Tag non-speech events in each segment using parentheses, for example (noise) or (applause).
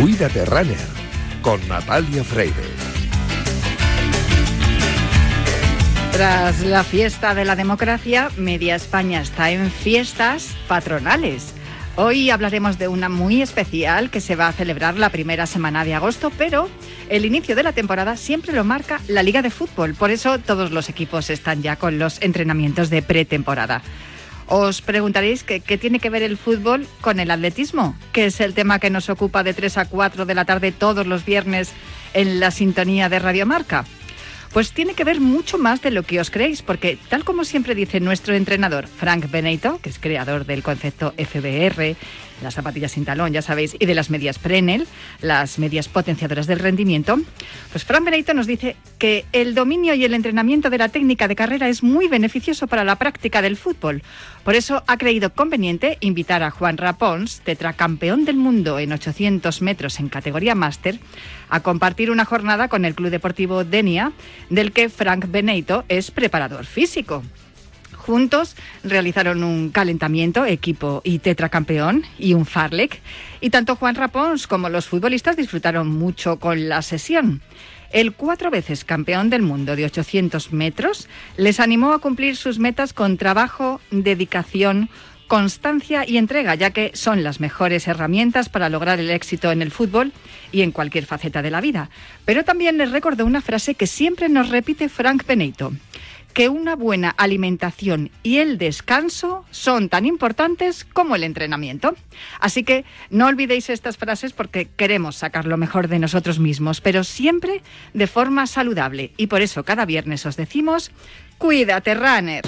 Cuídate Runner con Natalia Freire. Tras la fiesta de la democracia, Media España está en fiestas patronales. Hoy hablaremos de una muy especial que se va a celebrar la primera semana de agosto, pero el inicio de la temporada siempre lo marca la Liga de Fútbol. Por eso todos los equipos están ya con los entrenamientos de pretemporada. Os preguntaréis qué tiene que ver el fútbol con el atletismo, que es el tema que nos ocupa de 3 a 4 de la tarde todos los viernes en la sintonía de Radio Marca. Pues tiene que ver mucho más de lo que os creéis, porque tal como siempre dice nuestro entrenador Frank Benito, que es creador del concepto FBR las zapatillas sin talón, ya sabéis, y de las medias Prenel, las medias potenciadoras del rendimiento, pues Fran Benito nos dice que el dominio y el entrenamiento de la técnica de carrera es muy beneficioso para la práctica del fútbol. Por eso ha creído conveniente invitar a Juan Rapons, tetracampeón del mundo en 800 metros en categoría máster, a compartir una jornada con el Club Deportivo Denia, del que Frank Benito es preparador físico. Juntos realizaron un calentamiento, equipo y tetracampeón, y un farlek. Y tanto Juan Rapons como los futbolistas disfrutaron mucho con la sesión. El cuatro veces campeón del mundo de 800 metros les animó a cumplir sus metas con trabajo, dedicación, constancia y entrega, ya que son las mejores herramientas para lograr el éxito en el fútbol y en cualquier faceta de la vida. Pero también les recordó una frase que siempre nos repite Frank Benito que una buena alimentación y el descanso son tan importantes como el entrenamiento. Así que no olvidéis estas frases porque queremos sacar lo mejor de nosotros mismos, pero siempre de forma saludable. Y por eso cada viernes os decimos, cuídate, runner.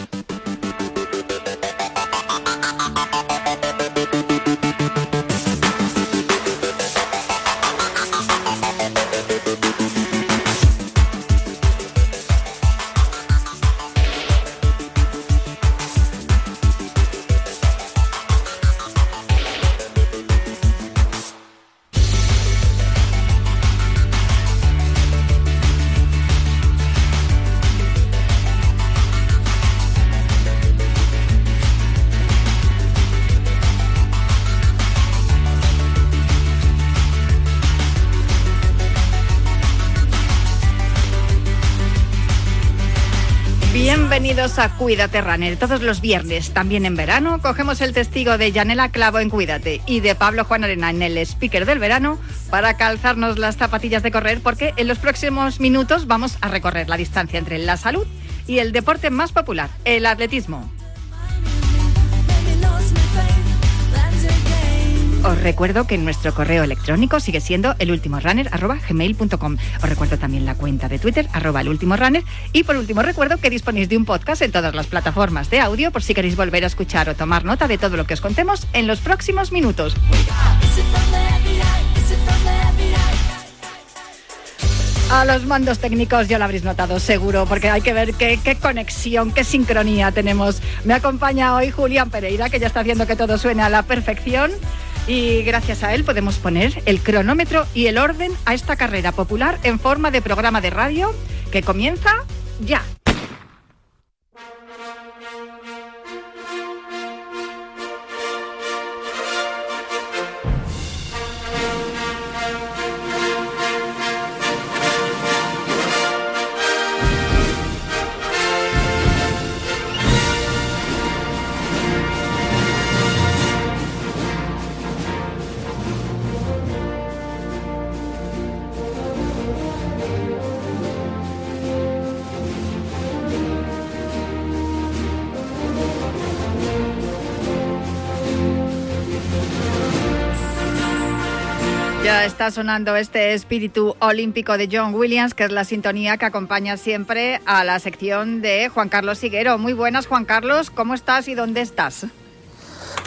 A Cuídate Runner. Todos los viernes, también en verano, cogemos el testigo de Yanela Clavo en Cuídate y de Pablo Juan Arena en el speaker del verano para calzarnos las zapatillas de correr porque en los próximos minutos vamos a recorrer la distancia entre la salud y el deporte más popular, el atletismo. Os recuerdo que nuestro correo electrónico sigue siendo elultimorunner.gmail.com. Os recuerdo también la cuenta de Twitter, arroba elultimorunner. Y por último, recuerdo que disponéis de un podcast en todas las plataformas de audio por si queréis volver a escuchar o tomar nota de todo lo que os contemos en los próximos minutos. A los mandos técnicos ya lo habréis notado seguro, porque hay que ver qué, qué, conexión, qué sincronía tenemos. Me acompaña hoy Julián Pereira, que ya está haciendo que todo suene a la perfección y gracias a él podemos poner el cronómetro y el orden a esta carrera popular en forma de programa de radio que comienza ya. Está sonando este espíritu olímpico de John Williams, que es la sintonía que acompaña siempre a la sección de Juan Carlos Siguero. Muy buenas, Juan Carlos, ¿cómo estás y dónde estás?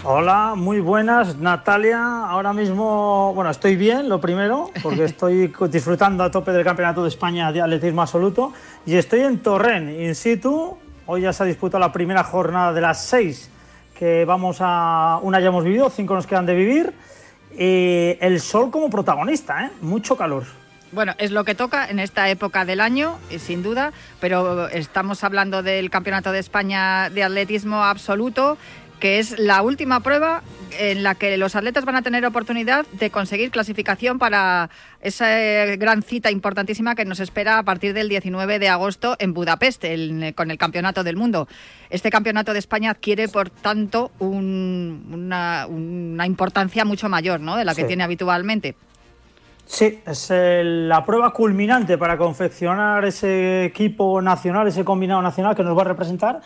Hola, muy buenas, Natalia. Ahora mismo, bueno, estoy bien, lo primero, porque (laughs) estoy disfrutando a tope del Campeonato de España de Atletismo Absoluto y estoy en Torrent, in situ. Hoy ya se ha disputado la primera jornada de las seis que vamos a... Una ya hemos vivido, cinco nos quedan de vivir eh, el sol como protagonista, ¿eh? mucho calor. Bueno, es lo que toca en esta época del año, sin duda, pero estamos hablando del Campeonato de España de Atletismo absoluto que es la última prueba en la que los atletas van a tener oportunidad de conseguir clasificación para esa gran cita importantísima que nos espera a partir del 19 de agosto en Budapest con el Campeonato del Mundo. Este Campeonato de España adquiere, por tanto, una, importancia mucho mayor ¿no? de la que tiene habitualmente. Sí, es la prueba culminante para confeccionar ese equipo nacional, ese combinado nacional que nos va a representar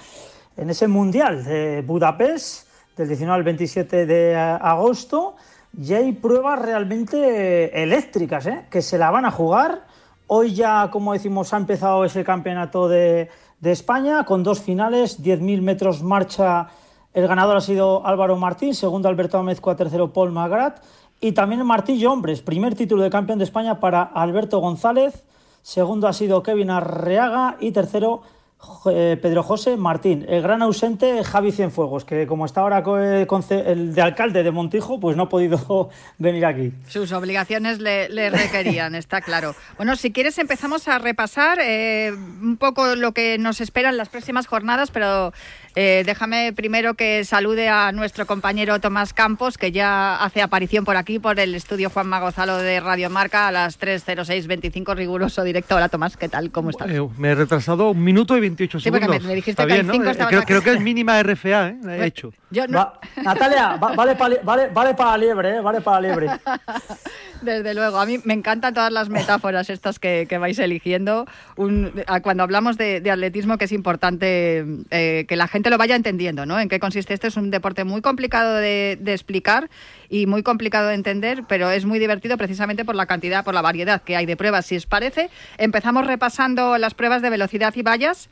en ese Mundial de Budapest del 19 al 27 de agosto. Y hay pruebas realmente eléctricas, ¿eh? que se la van a jugar. Hoy ya, como decimos, ha empezado ese campeonato de, España con dos finales, 10.000 metros marcha. El ganador ha sido Álvaro Martín, segundo Alberto Amezcua, tercero Paul Magrat y también martillo hombres, primer título de campeón de España para Alberto González, segundo ha sido Kevin Arreaga y tercero Pedro José Martín, el gran ausente Javi Cienfuegos, que como está ahora el de alcalde de Montijo, pues no ha podido (laughs) venir aquí. Sus obligaciones le, requerían, está claro. Bueno, si quieres empezamos a repasar eh, un poco lo que nos espera en las próximas jornadas, pero eh, déjame primero que salude a nuestro compañero Tomás Campos, que ya hace aparición por aquí, por el estudio Juan Magozalo de Radio Marca a las 3.06.25, riguroso directo. Hola Tomás, ¿qué tal? ¿Cómo estás? me he retrasado un minuto y 28 segundos. Sí, me, dijiste que bien, creo, creo, que es mínima RFA, ¿eh? La he hecho. Natalia, vale para vale, vale para liebre, ¿eh? Vale para liebre. (laughs) Desde luego, a mí me encantan todas las metáforas estas que, vais eligiendo. cuando hablamos de, atletismo, que es importante eh, que la gente lo vaya entendiendo, ¿no? En qué consiste esto. Es un deporte muy complicado de, explicar y muy complicado de entender, pero es muy divertido precisamente por la cantidad, por la variedad que hay de pruebas. Si os parece, empezamos repasando las pruebas de velocidad y vallas.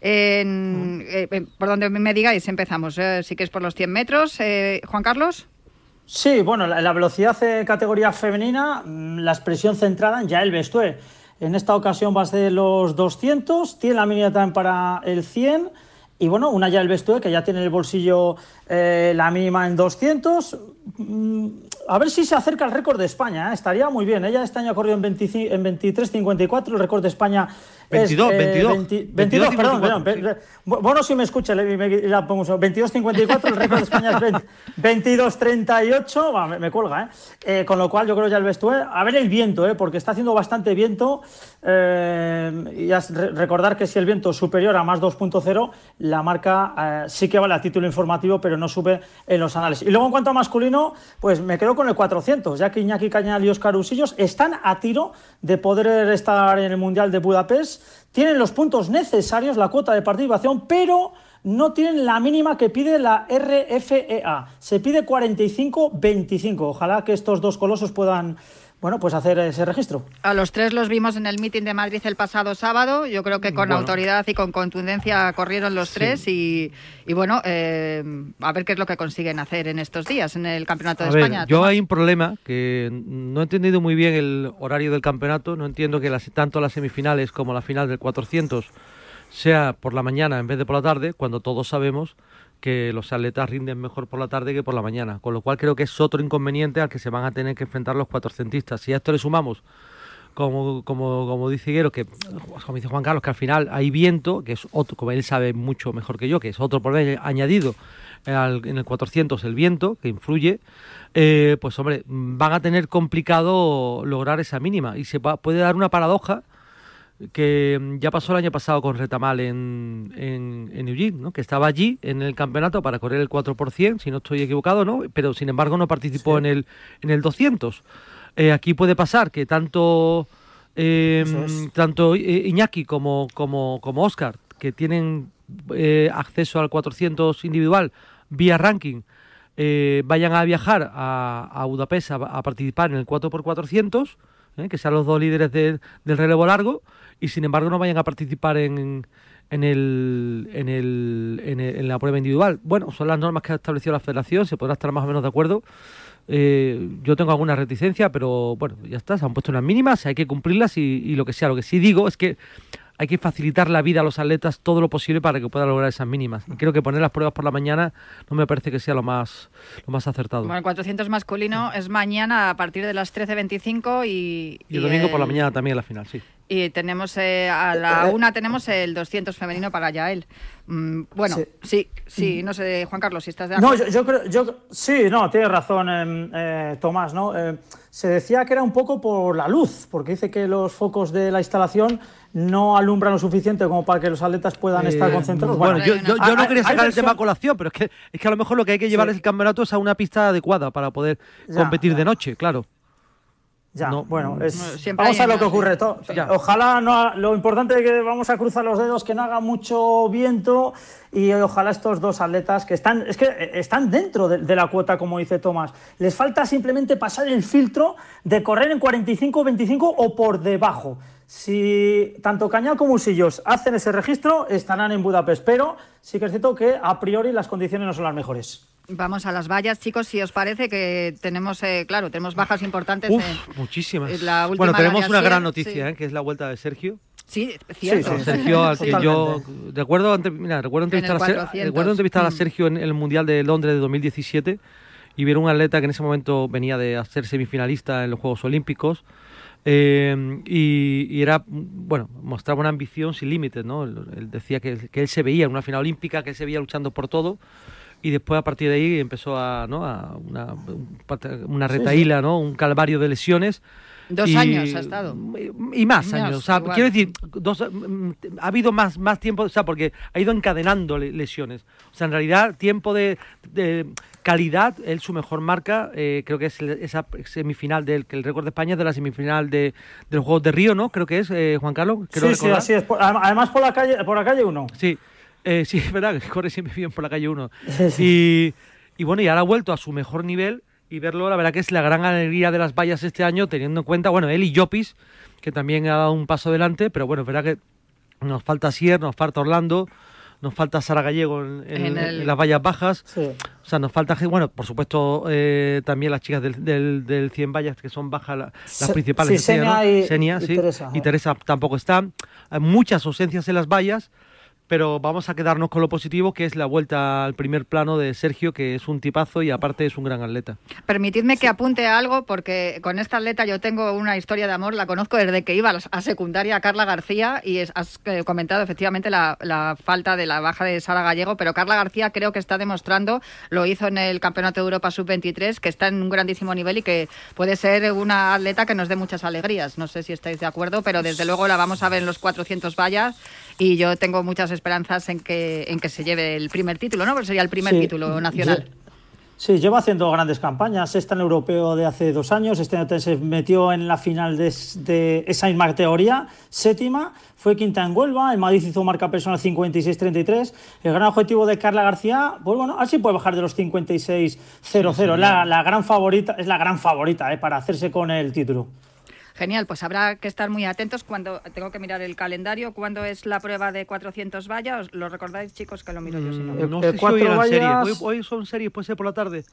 Eh, por donde me digáis, empezamos. Eh, sí que es por los 100 metros. Juan Carlos. Sí, bueno, la, velocidad de categoría femenina, mm, la expresión centrada en Yael Bestue. En esta ocasión va a ser los 200, tiene la mínima también para el 100 y bueno, una Yael Bestue que ya tiene en el bolsillo eh, la mínima en 200. Mm, a ver si se acerca al récord de España, ¿eh? estaría muy bien. Ella este año ha corrido en 23.54, el récord de España 22, 22, 22, perdón, perdón, Bueno, si me escucha, le, me, la pongo 22.54, el récord de España es 22.38, me, me, cuelga, ¿eh? ¿eh? Con lo cual yo creo ya el Bestue, a ver el viento, ¿eh? porque está haciendo bastante viento, eh, y recordar que si el viento es superior a más 2.0, la marca sí que vale a título informativo, pero no sube en los anales. Y luego en cuanto a masculino, pues me quedo con el 400, ya que Iñaki Cañal y Oscar Usillos están a tiro de poder estar en el Mundial de Budapest tienen los puntos necesarios, la cuota de participación, pero no tienen la mínima que pide la RFEA. Se pide 45-25. Ojalá que estos dos colosos puedan bueno, pues hacer ese registro. A los tres los vimos en el meeting de Madrid el pasado sábado. Yo creo que con autoridad y con contundencia corrieron los tres y, bueno, eh, a ver qué es lo que consiguen hacer en estos días en el Campeonato de España. Yo hay un problema que no he entendido muy bien el horario del campeonato. No entiendo que las, tanto las semifinales como la final del 400 sea por la mañana en vez de por la tarde, cuando todos sabemos que los atletas rinden mejor por la tarde que por la mañana, con lo cual creo que es otro inconveniente al que se van a tener que enfrentar los cuatrocentistas. Si a esto le sumamos, como, como, como dice Higuero, que como dice Juan Carlos, que al final hay viento, que es otro, como él sabe mucho mejor que yo, que es otro problema añadido en el 400 el viento, que influye, eh, pues hombre, van a tener complicado lograr esa mínima y se puede dar una paradoja que mm, ya pasó el año pasado con Retamal en, en, en Eugene, ¿no? que estaba allí en el campeonato para correr el 4%, si no estoy equivocado, ¿no? pero sin embargo no participó en, el, en el 200. Eh, aquí puede pasar que tanto, eh, tanto Iñaki como, como, como Oscar, que tienen eh, acceso al 400 individual vía ranking, vayan a viajar a, a Budapest a, participar en el 4x400, que sean los dos líderes del relevo largo, y sin embargo no vayan a participar en, en, el, en, el, en, la prueba individual. Bueno, son las normas que ha establecido la federación, se podrá estar más o menos de acuerdo. Eh, yo tengo alguna reticencia, pero bueno, ya está, se han puesto unas mínimas, hay que cumplirlas y, lo que sea. Lo que sí digo es que hay que facilitar la vida a los atletas todo lo posible para que puedan lograr esas mínimas. Y creo que poner las pruebas por la mañana no me parece que sea lo más, lo más acertado. Bueno, el 400 masculino es mañana a partir de las 13.25 y... Y el domingo por la mañana también la final, sí. Y tenemos eh, a la una tenemos el 200 femenino para Yael. Mm, bueno, sí. sí, no sé, Juan Carlos, si estás de acuerdo. No, yo, creo, yo sí, no, tienes razón, em, eh, Tomás, ¿no? Eh, se decía que era un poco por la luz, porque dice que los focos de la instalación no alumbran lo suficiente como para que los atletas puedan estar concentrados. Bueno, yo, no quería sacar el tema colación, pero es que, es que a lo mejor lo que hay que llevar el campeonato es a una pista adecuada para poder competir de noche, claro. Ya, bueno, es, vamos a ver lo que ocurre. Ojalá, no, lo importante es que vamos a cruzar los dedos, que no haga mucho viento y ojalá estos dos atletas que están, es que están dentro de, la cuota, como dice Tomás. Les falta simplemente pasar el filtro de correr en 45-25 o por debajo. Si tanto Cañal como Usillos hacen ese registro, estarán en Budapest, pero sí que es cierto que a priori las condiciones no son las mejores. Vamos a las vallas, chicos, si os parece que tenemos, eh, claro, tenemos bajas importantes. muchísimas. bueno, tenemos una gran noticia, eh, que es la vuelta de Sergio. Sí, cierto. Sergio, al que yo recuerdo, mira, recuerdo entrevistar, a, recuerdo entrevistar a mm. Sergio en el Mundial de Londres de 2017 y ver un atleta que en ese momento venía de ser semifinalista en los Juegos Olímpicos. Eh, y, era, bueno, mostraba una ambición sin límites, ¿no? Él, decía que, que, él se veía en una final olímpica, que él se veía luchando por todo y después a partir de ahí empezó a, ¿no? a una, una retaíla, ¿no? un calvario de lesiones. Dos años ha estado. Y más años. O sea, quiero decir, dos, ha habido más, más tiempo, o sea, porque ha ido encadenando lesiones. O sea, en realidad, tiempo de, calidad, él su mejor marca, eh, creo que es esa semifinal del que el récord de España es de la semifinal de, de los Juegos de Río, ¿no? Creo que es, eh, Juan Carlos. sí, sí, así es. Además, por la calle, por la calle uno. Sí. Eh, sí, (laughs) es verdad, que corre siempre bien por la calle 1. Y, y, bueno, y ahora ha vuelto a su mejor nivel y verlo, la verdad que es la gran alegría de las vallas este año, teniendo en cuenta, bueno, él y Jopis, que también ha dado un paso adelante, pero bueno, es verdad que nos falta Sier, nos falta Orlando, nos falta Sara Gallego en, las vallas bajas. O sea, nos falta, bueno, por supuesto, eh, también las chicas del, del, 100 vallas, que son bajas las principales. Sí, Senia, y, Teresa. Y Teresa tampoco están. Hay muchas ausencias en las vallas pero vamos a quedarnos con lo positivo, que es la vuelta al primer plano de Sergio, que es un tipazo y aparte es un gran atleta. Permitidme que apunte algo, porque con esta atleta yo tengo una historia de amor, la conozco desde que iba a secundaria a Carla García y has eh, comentado efectivamente la, falta de la baja de Sara Gallego, pero Carla García creo que está demostrando, lo hizo en el Campeonato de Europa Sub-23, que está en un grandísimo nivel y que puede ser una atleta que nos dé muchas alegrías. No sé si estáis de acuerdo, pero desde luego la vamos a ver en los 400 vallas y yo tengo muchas esperanzas en que, en que se lleve el primer título, ¿no? Porque sería el primer título nacional. Sí, lleva haciendo grandes campañas. Está en el europeo de hace dos años. Este año se metió en la final de, esa misma categoría, séptima. Fue quinta en Huelva. En Madrid hizo marca personal 56-33. El gran objetivo de Carla García, pues bueno, así puede bajar de los 56-00. la, la, gran favorita, es la gran favorita eh, para hacerse con el título. Genial, pues habrá que estar muy atentos cuando tengo que mirar el calendario. ¿Cuándo es la prueba de 400 vallas? ¿Lo recordáis, chicos, que lo miro yo? Si no, mm, no sé si hoy, series. Hoy, son series, puede ser por la tarde.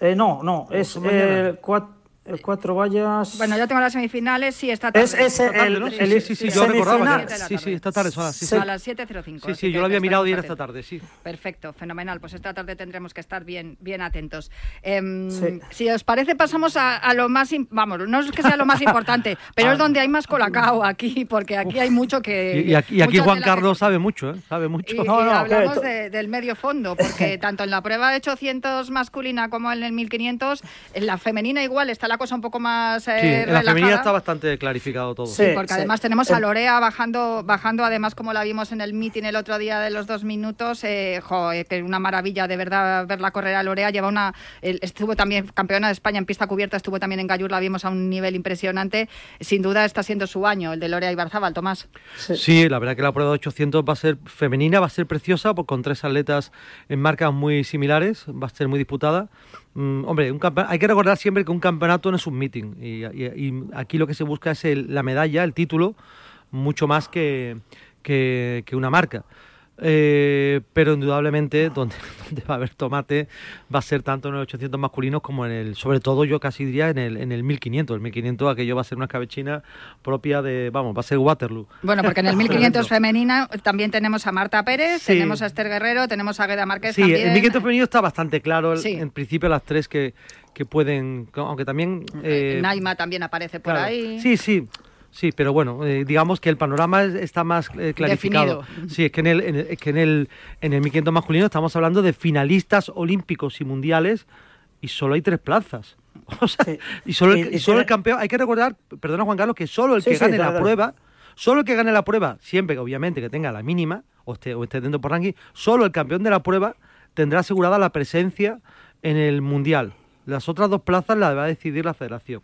Eh, no, no, es eh, cuatro cuatro vallas. Bueno, ya tengo las semifinales, sí, esta tarde. Es ese, el, sí, sí, sí, yo recordaba. Sí, sí, esta tarde son las, sí, a las 7.05. Sí, sí, yo lo había mirado era esta tarde, sí. Perfecto, fenomenal. Pues esta tarde tendremos que estar bien, bien atentos. Eh, si os parece, pasamos a, a, lo más. Vamos, no es que sea lo más (laughs) importante, pero es ah. donde hay más colacao aquí, porque aquí hay mucho que. Y, aquí, y aquí Juan Carlos sabe mucho, ¿eh? Sabe mucho. Y, no, no, hablamos de, del medio fondo, porque (laughs) tanto en la prueba de 800 masculina como en el 1500, en la femenina igual está la cosa un poco más eh, sí, en la femenina está bastante clarificado todo. Sí, porque además tenemos a Lorea bajando, bajando además como la vimos en el meeting el otro día de los dos minutos, eh, eh que una maravilla de verdad verla correr a Lorea, lleva una, estuvo también campeona de España en pista cubierta, estuvo también en Gallur, la vimos a un nivel impresionante, sin duda está siendo su año, el de Lorea Ibarzábal, Tomás. Sí. la verdad que la prueba de 800 va a ser femenina, va a ser preciosa, con tres atletas en marcas muy similares, va a ser muy disputada. Mm, hombre, un hay que recordar siempre que un campeonato no es un meeting y, aquí lo que se busca es la medalla, el título, mucho más que, que una marca. Eh, pero indudablemente donde, (laughs) donde, va a haber tomate va a ser tanto en el 800 masculinos como en el, sobre todo yo casi diría en el, en el 1500. El 1500 aquello va a ser una escabechina propia de, vamos, va a ser Waterloo. Bueno, porque en el (laughs) 1500 femenina también tenemos a Marta Pérez, tenemos a Esther Guerrero, tenemos a Gueda Márquez. Sí, el 1500 femenino está bastante claro, en principio las tres que, que pueden, aunque también... Eh, Naima también aparece por ahí. Sí, sí. Sí, pero bueno, eh, digamos que el panorama está más eh, clarificado. Sí, es que en el, en que en el, en el 1500 masculino estamos hablando de finalistas olímpicos y mundiales y solo hay tres plazas. (laughs) O sea, y solo, el, solo el campeón, hay que recordar, perdona Juan Carlos, que solo el que gane la prueba, solo el que gane la prueba, siempre que obviamente que tenga la mínima o esté, o esté dentro por ranking, solo el campeón de la prueba tendrá asegurada la presencia en el mundial. Las otras dos plazas las va a decidir la federación.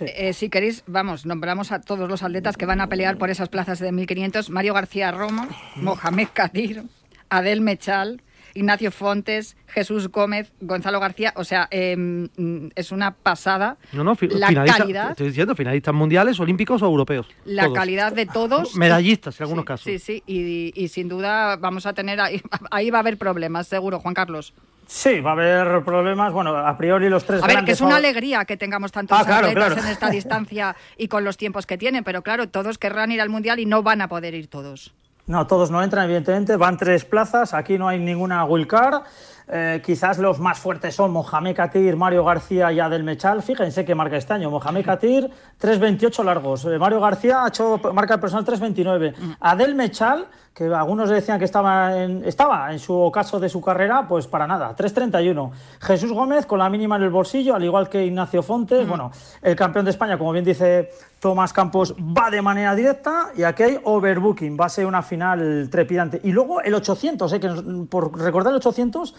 Eh, si queréis, vamos, nombramos a todos los atletas que van a pelear por esas plazas de 1500. Mario García Roma, Mohamed Kadir, Adel Mechal, Ignacio Fontes, Jesús Gómez, Gonzalo García. O sea, em, es una pasada. No, no, la calidad. Estoy diciendo, finalistas mundiales, olímpicos o europeos. La calidad de todos. (laughs) Medallistas, en algunos casos. Sí, sí, y, sin duda vamos a tener ahí, (laughs) ahí va a haber problemas, seguro, Juan Carlos. Sí, va a haber problemas. Bueno, a priori los tres. A ver, que es una alegría que tengamos tantos ah, atletas en esta (laughs) distancia y con los tiempos que tienen, pero claro, todos querrán ir al mundial y no van a poder ir todos. No, todos no entran, evidentemente. Van tres plazas. Aquí no hay ninguna wildcard. Eh, quizás los más fuertes son Mohamed Katir, Mario García y Adel Mechal. Fíjense qué marca este año. Mohamed Katir, 3.28 largos. Eh, Mario García ha hecho marca personal 3.29. Mm. Adel Mechal, que algunos decían que estaba en, estaba en su caso de su carrera, pues para nada, 3.31. Jesús Gómez con la mínima en el bolsillo, al igual que Ignacio Fontes. Mm. Bueno, el campeón de España, como bien dice Tomás Campos, va de manera directa y aquí hay overbooking. Va a ser una final trepidante. Y luego el 800, eh, que por recordar el 800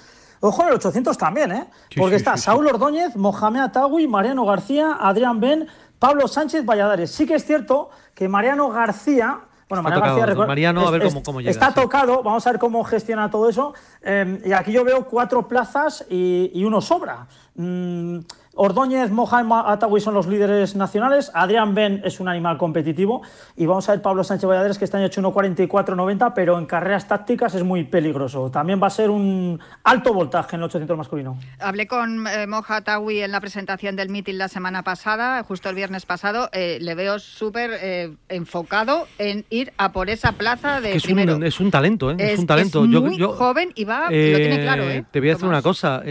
Ojo en el 800 también, ¿eh? Porque está Saúl Ordóñez, Mohamed Atawi, Mariano García, Adrián Ben, Pablo Sánchez Valladares. Sí que es cierto que Mariano García. Bueno, Mariano García, Mariano, a ver cómo, llega, Está tocado, vamos a ver cómo gestiona todo eso. Eh, y aquí yo veo cuatro plazas y, uno sobra. Mm, Ordóñez, Mohamed Atawi son los líderes nacionales. Adrián Ben es un animal competitivo. Y vamos a ver Pablo Sánchez Valladares, que está en 1.44.90, pero en carreras tácticas es muy peligroso. También va a ser un alto voltaje en el 800 masculino. Hablé con eh, Moja Atawi en la presentación del meeting la semana pasada, justo el viernes pasado. Eh, le veo súper eh, enfocado en ir a por esa plaza de es primero. Un, es un talento, ¿eh? Es, un talento. Es muy joven y va, lo tiene claro. Te voy a decir una cosa.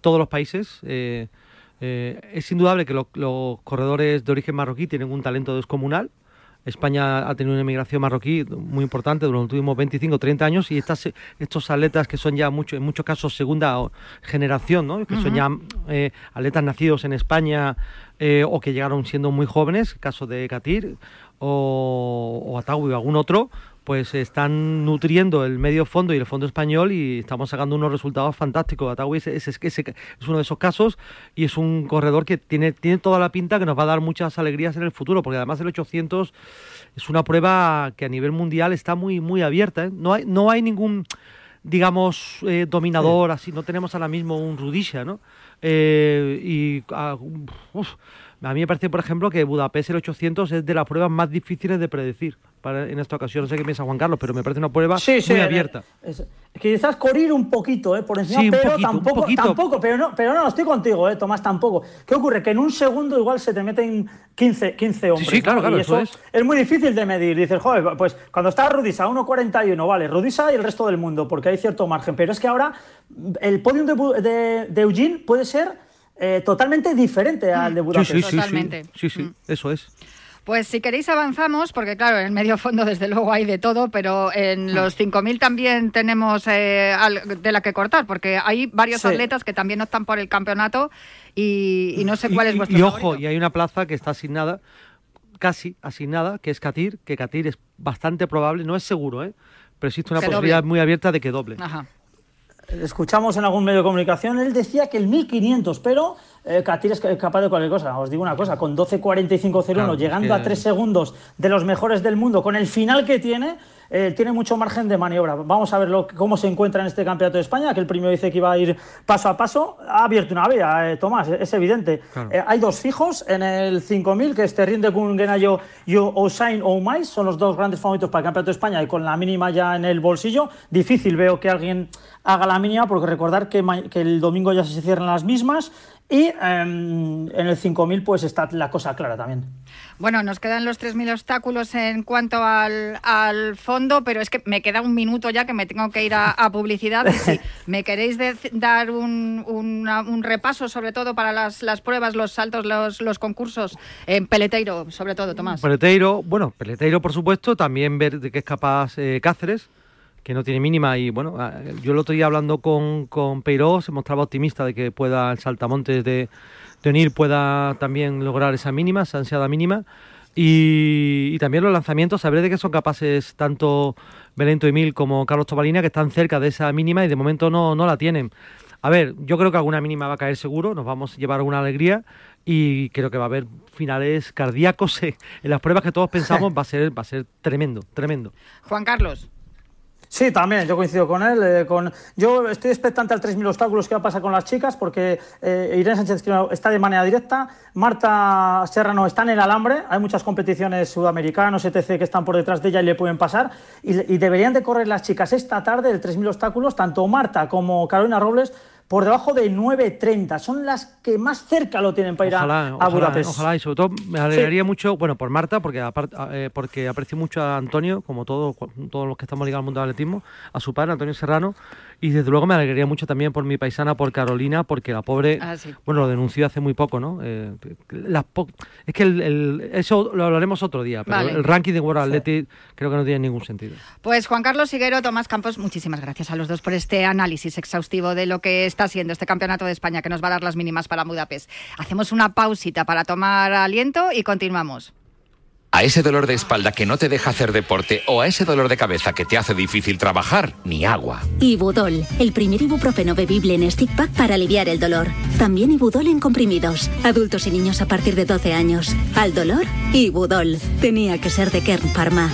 todos los países eh, es indudable que los corredores de origen marroquí tienen un talento descomunal. España ha tenido una inmigración marroquí muy importante durante los últimos 25 o 30 años y estas, estos atletas que son ya mucho, en muchos casos segunda generación, ¿no? que son ya eh, atletas nacidos en España eh, o que llegaron siendo muy jóvenes, caso de Katir o, o Atawi o algún otro, pues están nutriendo el medio fondo y el fondo español y estamos sacando unos resultados fantásticos. Es, es, es, uno de esos casos y es un corredor que tiene, tiene toda la pinta que nos va a dar muchas alegrías en el futuro, porque además el 800 es una prueba que a nivel mundial está muy, muy abierta. ¿eh? No, hay, no hay ningún digamos, eh, dominador, así, no tenemos ahora mismo un Rudisha, ¿no? Eh, y ah, a mí me parece, por ejemplo, que Budapest el 800 es de las pruebas más difíciles de predecir para, en esta ocasión. No sé qué piensa Juan Carlos, pero me parece una prueba muy abierta. Es, quizás correr un poquito eh, por encima, pero tampoco, tampoco, pero no, pero no, estoy contigo, eh, Tomás, tampoco. ¿Qué ocurre? Que en un segundo igual se te meten 15, 15 hombres. Sí, claro, claro, y eso, es. es. muy difícil de medir. Dices, joder, pues cuando está Rudisa 1.41, vale, Rudisa y el resto del mundo, porque hay cierto margen. Pero es que ahora el podium de, de Eugene puede ser eh, totalmente diferente al de Budapest. Sí, sí, Totalmente. sí, sí, mm. eso es. Pues si queréis avanzamos, porque claro, en el medio fondo (laughs) desde luego hay de todo, pero en mm. los 5.000 también tenemos eh, de la que cortar, porque hay varios atletas que también no están por el campeonato y, no sé cuál es vuestro Y, ojo, y hay una plaza que está asignada, casi asignada, que es Katir, que Katir es bastante probable, no es seguro, ¿eh? pero existe una posibilidad muy abierta de que doble. Ajá escuchamos en algún medio de comunicación, él decía que el 1500, pero eh, Katir es capaz de cualquier cosa. Os digo una cosa, con 12.45.01, llegando a 3 segundos de los mejores del mundo, con el final que tiene, eh, tiene mucho margen de maniobra. Vamos a ver cómo se encuentra en este campeonato de España, que el primero dice que iba a ir paso a paso. Ha abierto una vía, eh, Tomás, es evidente. hay dos fijos en el 5000, que es Terrin de Kungenayo y Osain Oumais, son los dos grandes favoritos para el campeonato de España y con la mínima ya en el bolsillo. Difícil veo que alguien haga la mínima, porque recordar que, que el domingo ya se cierran las mismas Y em, en el 5000 pues está la cosa clara también. Bueno, nos quedan los 3.000 obstáculos en cuanto al, al, fondo, pero es que me queda un minuto ya que me tengo que ir a, publicidad. Si (laughs) me queréis dar un, un, repaso, sobre todo para las, las pruebas, los saltos, los, los, concursos, en Peleteiro, sobre todo, Tomás. Peleteiro, bueno, Peleteiro, por supuesto, también ver de qué es capaz eh, Cáceres que no tiene mínima y bueno, yo el otro día hablando con, con Peiró se mostraba optimista de que pueda el saltamontes de, de Onir pueda también lograr esa mínima, esa ansiada mínima y, también los lanzamientos, saber de qué son capaces tanto Belento Emil como Carlos Tobalina que están cerca de esa mínima y de momento no, no la tienen. A ver, yo creo que alguna mínima va a caer seguro, nos vamos a llevar alguna alegría y creo que va a haber finales cardíacos (laughs) en las pruebas que todos pensamos (laughs) va a ser va a ser tremendo, tremendo. Juan Carlos. Sí, también, yo coincido con él. Eh, con... Yo estoy expectante al 3.000 obstáculos que va a pasar con las chicas, porque eh, Irene Sánchez está de manera directa, Marta Serrano está en el alambre, hay muchas competiciones sudamericanos, etc., que están por detrás de ella y le pueden pasar, y, y deberían de correr las chicas esta tarde el 3.000 obstáculos, tanto Marta como Carolina Robles, por debajo de 9.30. Son las que más cerca lo tienen para ir a, Budapest. Ojalá, y sobre todo me alegraría mucho, bueno, por Marta, porque eh, porque aprecio mucho a Antonio, como todos todos los que estamos ligados al mundo del atletismo, a su padre, Antonio Serrano, y desde luego me alegraría mucho también por mi paisana, por Carolina, porque la pobre, ah, bueno, lo denunció hace muy poco, ¿no? Eh, es que el, eso lo hablaremos otro día, pero el ranking de World Athletics creo que no tiene ningún sentido. Pues Juan Carlos Siguero, Tomás Campos, muchísimas gracias a los dos por este análisis exhaustivo de lo que está siendo este campeonato de España, que nos va a dar las mínimas para Budapest. Hacemos una pausita para tomar aliento y continuamos. A ese dolor de espalda que no te deja hacer deporte o a ese dolor de cabeza que te hace difícil trabajar, ni agua. Ibudol, el primer ibuprofeno bebible en stick pack para aliviar el dolor. También Ibudol en comprimidos. Adultos y niños a partir de 12 años. Al dolor, Ibudol. Tenía que ser de Kern Pharma.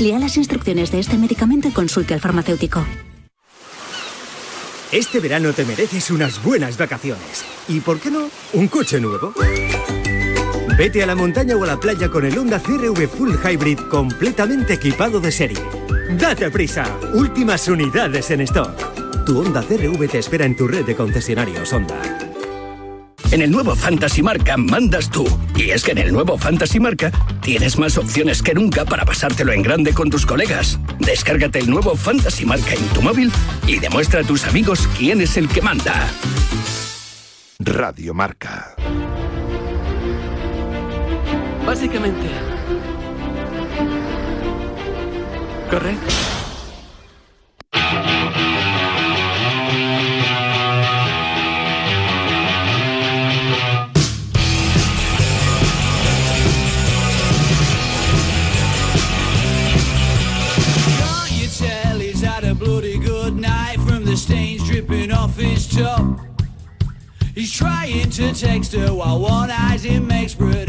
Lea las instrucciones de este medicamento y consulte al farmacéutico. Este verano te mereces unas buenas vacaciones. ¿Y por qué no? ¿Un coche nuevo? Vete a la montaña o a la playa con el Honda CRV Full Hybrid completamente equipado de serie. ¡Date prisa! Últimas unidades en stock. Tu Honda CRV te espera en tu red de concesionarios Honda. En el nuevo Fantasy Marca mandas tú. Y es que en el nuevo Fantasy Marca tienes más opciones que nunca para pasártelo en grande con tus colegas. Descárgate el nuevo Fantasy Marca en tu móvil y demuestra a tus amigos quién es el que manda. Radio Marca. Básicamente. ¿Corre? to two. I one eyes it makes brew.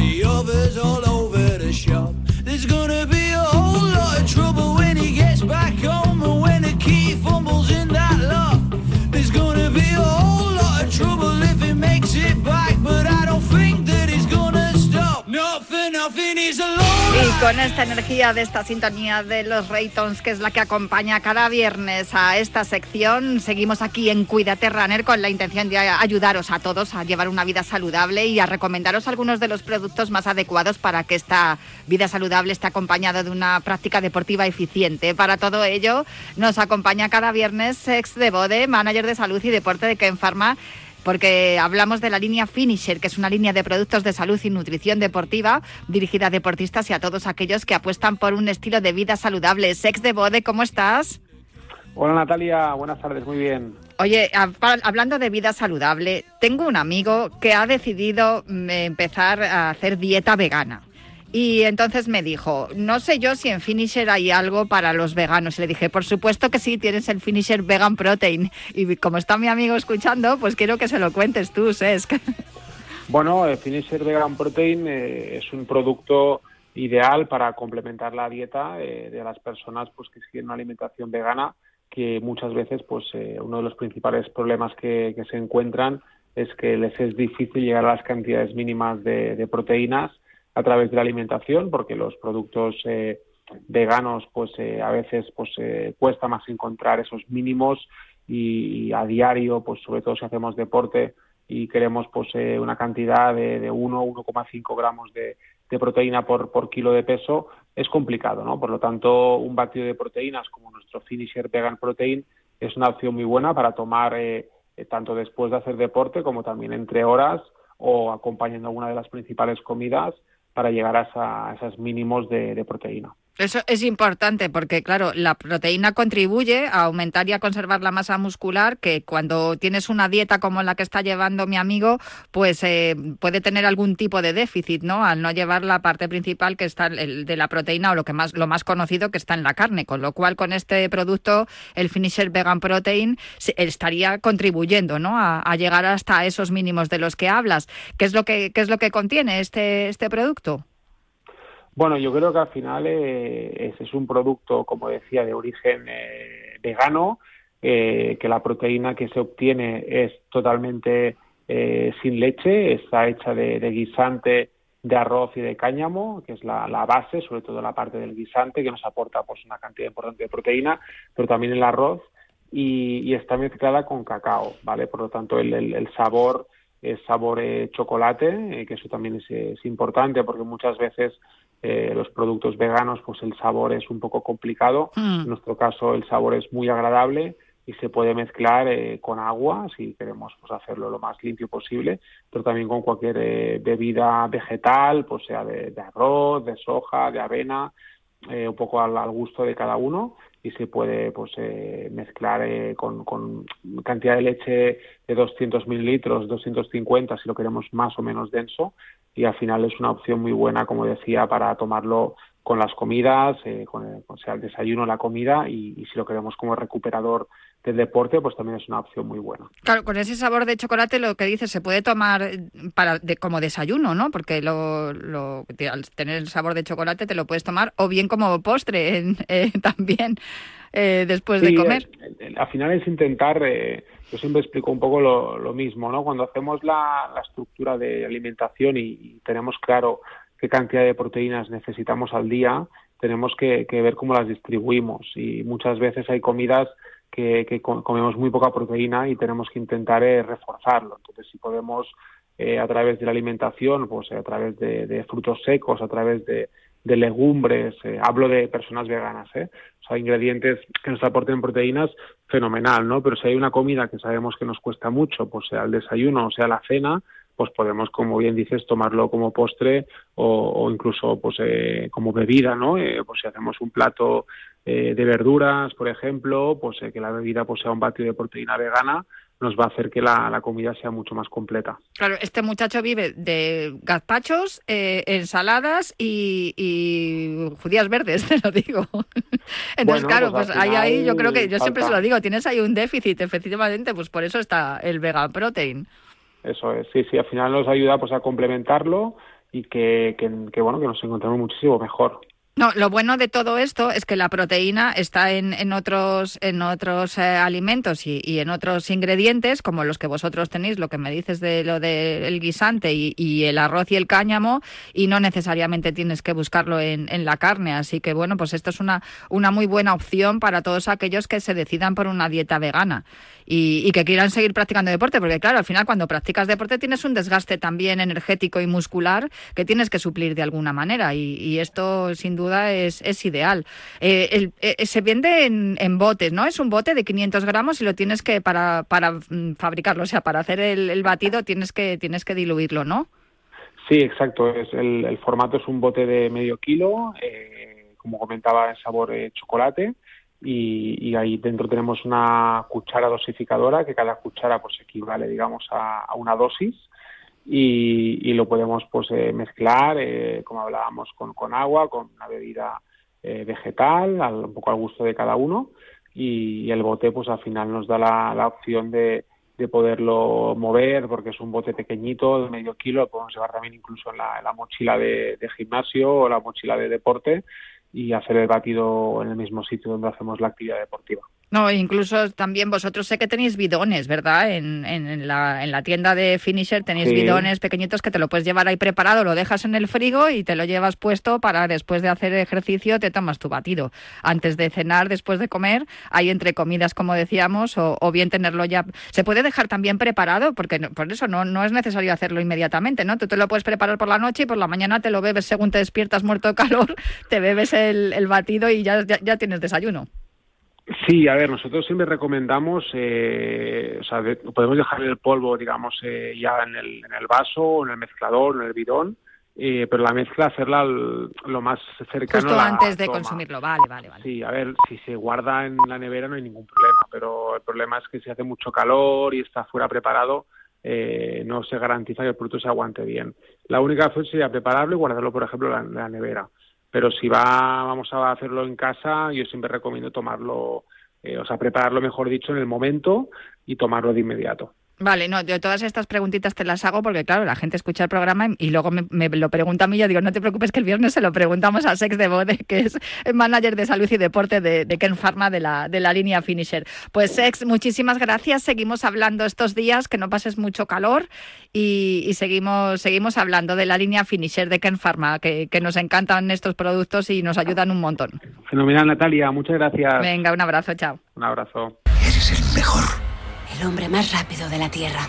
Y con esta energía de esta sintonía de los Raytons, que es la que acompaña cada viernes a esta sección, seguimos aquí en Cuídate Runner con la intención de ayudaros a todos a llevar una vida saludable y a recomendaros algunos de los productos más adecuados para que esta vida saludable esté acompañada de una práctica deportiva eficiente. Para todo ello, nos acompaña cada viernes Ex de Bode, manager de salud y deporte de Ken Pharma porque hablamos de la línea Finisher, que es una línea de productos de salud y nutrición deportiva dirigida a deportistas y a todos aquellos que apuestan por un estilo de vida saludable. Sex de Bode, ¿cómo estás? Hola Natalia, buenas tardes, muy bien. Oye, hablando de vida saludable, tengo un amigo que ha decidido mm, empezar a hacer dieta vegana. Y entonces me dijo, no sé yo si en Finisher hay algo para los veganos. Y le dije, por supuesto que sí, tienes el Finisher Vegan Protein. Y como está mi amigo escuchando, pues quiero que se lo cuentes tú, Sesc. (laughs) Bueno, el Finisher Vegan Protein eh, es un producto ideal para complementar la dieta eh, de las personas pues que siguen una alimentación vegana que muchas veces pues eh, uno de los principales problemas que, se encuentran es que les es difícil llegar a las cantidades mínimas de proteínas a través de la alimentación, porque los productos eh, veganos, pues eh, a veces pues eh, cuesta más encontrar esos mínimos y, a diario, pues sobre todo si hacemos deporte y queremos pues eh, una cantidad de, de 1 1,5 gramos de, de proteína por, por kilo de peso, es complicado, ¿no? Por lo tanto, un batido de proteínas como nuestro Finisher Vegan Protein es una opción muy buena para tomar eh, tanto después de hacer deporte como también entre horas o acompañando alguna de las principales comidas para llegar a, esa- a esos mínimos de, de proteína. Eso es importante porque, claro, la proteína contribuye a aumentar y a conservar la masa muscular, que cuando tienes una dieta como la que está llevando mi amigo, pues eh, puede tener algún tipo de déficit, ¿no? Al no llevar la parte principal que está el de la proteína o lo que más lo más conocido que está en la carne, con lo cual con este producto, el Finisher Vegan Protein, estaría contribuyendo, ¿no? A, a llegar hasta esos mínimos de los que hablas. ¿Qué es lo que qué es lo que contiene este este producto? Bueno, yo creo que al final eh, es un producto, como decía, de origen eh, vegano, eh, que la proteína que se obtiene es totalmente eh, sin leche, está hecha de, guisante de arroz y de cáñamo, que es la, base, sobre todo la parte del guisante, que nos aporta pues una cantidad importante de proteína, pero también el arroz, y, y está mezclada con cacao, ¿vale? Por lo tanto, el, el- el sabor es sabor chocolate, que eso también es importante porque muchas veces eh, los productos veganos, pues el sabor es un poco complicado. Mm. En nuestro caso, el sabor es muy agradable y se puede mezclar eh, con agua si queremos pues, hacerlo lo más limpio posible, pero también con cualquier eh, bebida vegetal, pues sea de, de arroz, de soja, de avena, eh, un poco al, al gusto de cada uno y se puede pues eh, mezclar eh, con, con cantidad de leche de 200 mililitros, 250 si lo queremos más o menos denso y al final es una opción muy buena, como decía, para tomarlo con las comidas, eh, con el, o sea, el desayuno, la comida y, y si lo queremos como recuperador del deporte, pues también es una opción muy buena. Claro, con ese sabor de chocolate lo que dices se puede tomar eh, para de, como desayuno, ¿no? Porque lo, lo- al tener el sabor de chocolate te lo puedes tomar o bien como postre (laughs) eh, también eh, después de Sí, comer. el- el- al final es intentar, eh, yo siempre explico un poco lo, lo mismo, ¿no? Cuando hacemos la, la estructura de alimentación y, y tenemos claro qué cantidad de proteínas necesitamos al día, tenemos que, que ver cómo las distribuimos y muchas veces hay comidas que, que co- comemos muy poca proteína y tenemos que intentar eh, reforzarlo. Entonces, si podemos eh, a través de la alimentación, pues eh, a través de, frutos secos, a través de, legumbres, hablo de personas veganas, ¿eh? o sea, ingredientes que nos aporten proteínas, fenomenal, ¿no? Pero si hay una comida que sabemos que nos cuesta mucho, pues sea el desayuno o sea la cena, pues podemos, como bien dices, tomarlo como postre o, o incluso pues eh, como bebida, ¿no? Eh, pues si hacemos un plato eh, de verduras, por ejemplo, pues eh, que la bebida pues sea un batido de proteína vegana, nos va a hacer que la, la comida sea mucho más completa. Claro, este muchacho vive de gazpachos, eh, ensaladas y, y judías verdes, (laughs) te lo digo. Entonces, Bueno, claro, pues pues, ahí, ahí yo creo que, yo siempre se lo digo, tienes ahí un déficit, efectivamente, pues por eso está el vegan protein. Eso es, sí, sí, al final nos ayuda pues a complementarlo y que, que, que, bueno, que nos encontremos muchísimo mejor. No, lo bueno de todo esto es que la proteína está en, en otros, en otros eh, alimentos y, y en otros ingredientes, como los que vosotros tenéis, lo que me dices de lo del guisante y, y el arroz y el cáñamo, y no necesariamente tienes que buscarlo en, en la carne. Así que, bueno, pues esto es una, una muy buena opción para todos aquellos que se decidan por una dieta vegana y, y que quieran seguir practicando deporte, porque claro, al final cuando practicas deporte tienes un desgaste también energético y muscular que tienes que suplir de alguna manera y, y esto sin duda es, es ideal. Eh, el- eh, se vende en, botes, ¿no? Es un bote de 500 gramos y lo tienes que, para, para mm, fabricarlo, o sea, para hacer el, el batido tienes que, tienes que diluirlo, ¿no? Sí, exacto. Es el, el formato es un bote de medio kilo, eh, como comentaba, en sabor eh, chocolate. Y, y ahí dentro tenemos una cuchara dosificadora, que cada cuchara pues equivale, digamos, a una dosis. Y, y lo podemos pues eh, mezclar, eh, como hablábamos, con, con agua, con una bebida eh, vegetal, al- un poco al gusto de cada uno. Y, el bote pues al final nos da la, la opción de, de poderlo mover porque es un bote pequeñito de medio kilo, lo podemos llevar también incluso en la, en la mochila de, de gimnasio o la mochila de deporte y hacer el batido en el mismo sitio donde hacemos la actividad deportiva. No, incluso también vosotros sé que tenéis bidones, ¿verdad? En, en, en la, en la tienda de Finisher tenéis Sí. bidones pequeñitos que te lo puedes llevar ahí preparado, lo dejas en el frigo y te lo llevas puesto para después de hacer ejercicio te tomas tu batido. Antes de cenar, después de comer, hay entre comidas, como decíamos, o, o bien tenerlo ya. Se puede dejar también preparado, porque no- por eso no, no es necesario hacerlo inmediatamente, ¿no? Tú te lo puedes preparar por la noche y por la mañana te lo bebes según te despiertas muerto de calor, (laughs) te bebes el, el batido y ya, ya, ya tienes desayuno. Sí, a ver, nosotros siempre recomendamos, eh, o sea, de- podemos dejar el polvo, digamos, eh, ya en el, en el vaso, en el mezclador, en el bidón, eh, pero la mezcla hacerla lo más cercano Justo a la antes de toma. consumirlo, vale, vale, vale. Sí, a ver, si se guarda en la nevera no hay ningún problema, pero el problema es que si hace mucho calor y está fuera preparado, eh, no se garantiza que el producto se aguante bien. La única opción sería prepararlo y guardarlo, por ejemplo, en la, en la nevera. Pero si va, vamos a hacerlo en casa, yo siempre recomiendo tomarlo, eh, o sea, prepararlo, mejor dicho, en el momento y tomarlo de inmediato. Vale, no, yo todas estas preguntitas te las hago porque, claro, la gente escucha el programa y y luego me, me lo pregunta a mí. Yo digo, no te preocupes que el viernes se lo preguntamos a Sex de Bode, que es el manager de salud y deporte de, de Ken Pharma de la, de la línea Finisher. Pues, Sex, muchísimas gracias. Seguimos hablando estos días, que no pases mucho calor y, y seguimos, seguimos hablando de la línea Finisher de Ken Pharma, que, que nos encantan estos productos y nos ayudan un montón. Fenomenal, Natalia, muchas gracias. Venga, un abrazo, chao. Un abrazo. El hombre más rápido de la Tierra.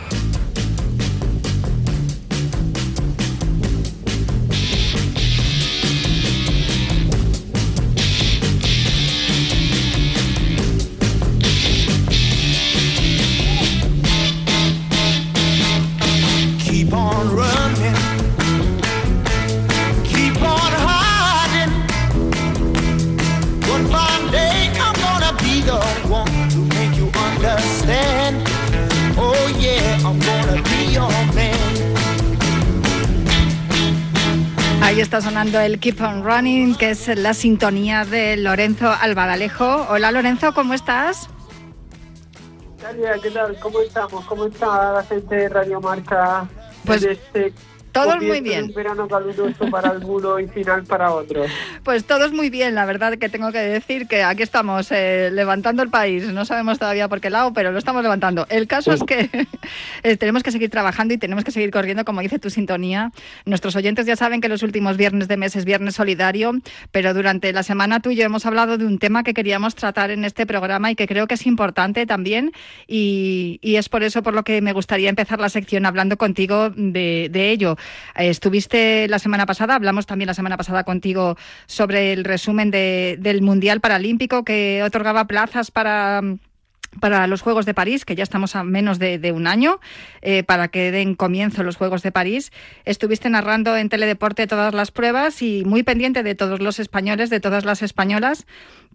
Ahí está sonando el Keep on Running, que es la sintonía de Lorenzo Albadalejo. Hola Lorenzo, ¿cómo estás? Natalia, ¿qué tal? ¿Cómo estamos? ¿Cómo está la gente de Radio Marca? Pues, en este todos muy bien. Un verano caluroso para algunos y final para otros. (laughs) Pues todos muy bien, la verdad que tengo que decir que aquí estamos eh, levantando el país. No sabemos todavía por qué lado, pero lo estamos levantando. El caso es que (laughs) eh, tenemos que seguir trabajando y tenemos que seguir corriendo, como dice tu sintonía. Nuestros oyentes ya saben que los últimos viernes de mes es Viernes Solidario, pero durante la semana tú y yo hemos hablado de un tema que queríamos tratar en este programa y que creo que es importante también. Y, y es por eso por lo que me gustaría empezar la sección hablando contigo de, de ello. Eh, estuviste la semana pasada, hablamos también la semana pasada contigo sobre el resumen de- del Mundial Paralímpico que otorgaba plazas para para los Juegos de París, que ya estamos a menos de, un año, eh, para que den comienzo los Juegos de París. Estuviste narrando en Teledeporte todas las pruebas y muy pendiente de todos los españoles, de todas las españolas.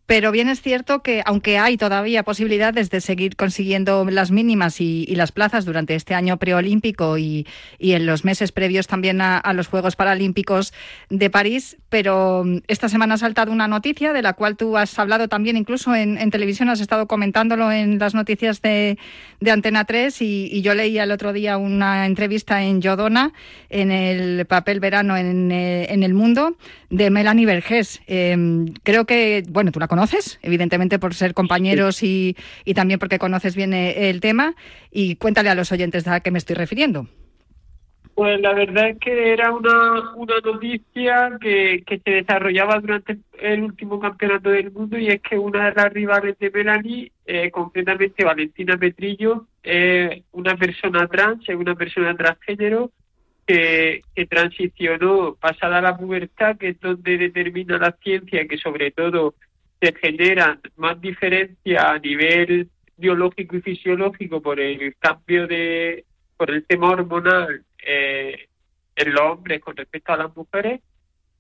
Pero bien es cierto que, aunque hay todavía posibilidades de seguir consiguiendo las mínimas y, las plazas durante este año preolímpico y, en los meses previos también a, los Juegos Paralímpicos de París, pero mm, esta semana ha saltado una noticia de la cual tú has hablado también, incluso en televisión, has estado comentándolo en las noticias de, de Antena 3 y, y yo leía el otro día una entrevista en Yodona, en el papel verano en, eh, en el mundo, de Melanie Vergés. Eh, creo que, bueno, tú la conoces, evidentemente por ser compañeros y, y también porque conoces bien eh, el tema. Y cuéntale a los oyentes a qué me estoy refiriendo. Pues la verdad es que era una, una noticia que, que se desarrollaba durante el último campeonato del mundo y es que una de las rivales de Melanie, eh, concretamente Valentina Petrillo, es una persona trans, es una persona transgénero que, que transicionó pasada la pubertad, que es donde determina la ciencia que sobre todo se generan más diferencias a nivel biológico y fisiológico por el cambio de por el tema hormonal eh, en los hombres con respecto a las mujeres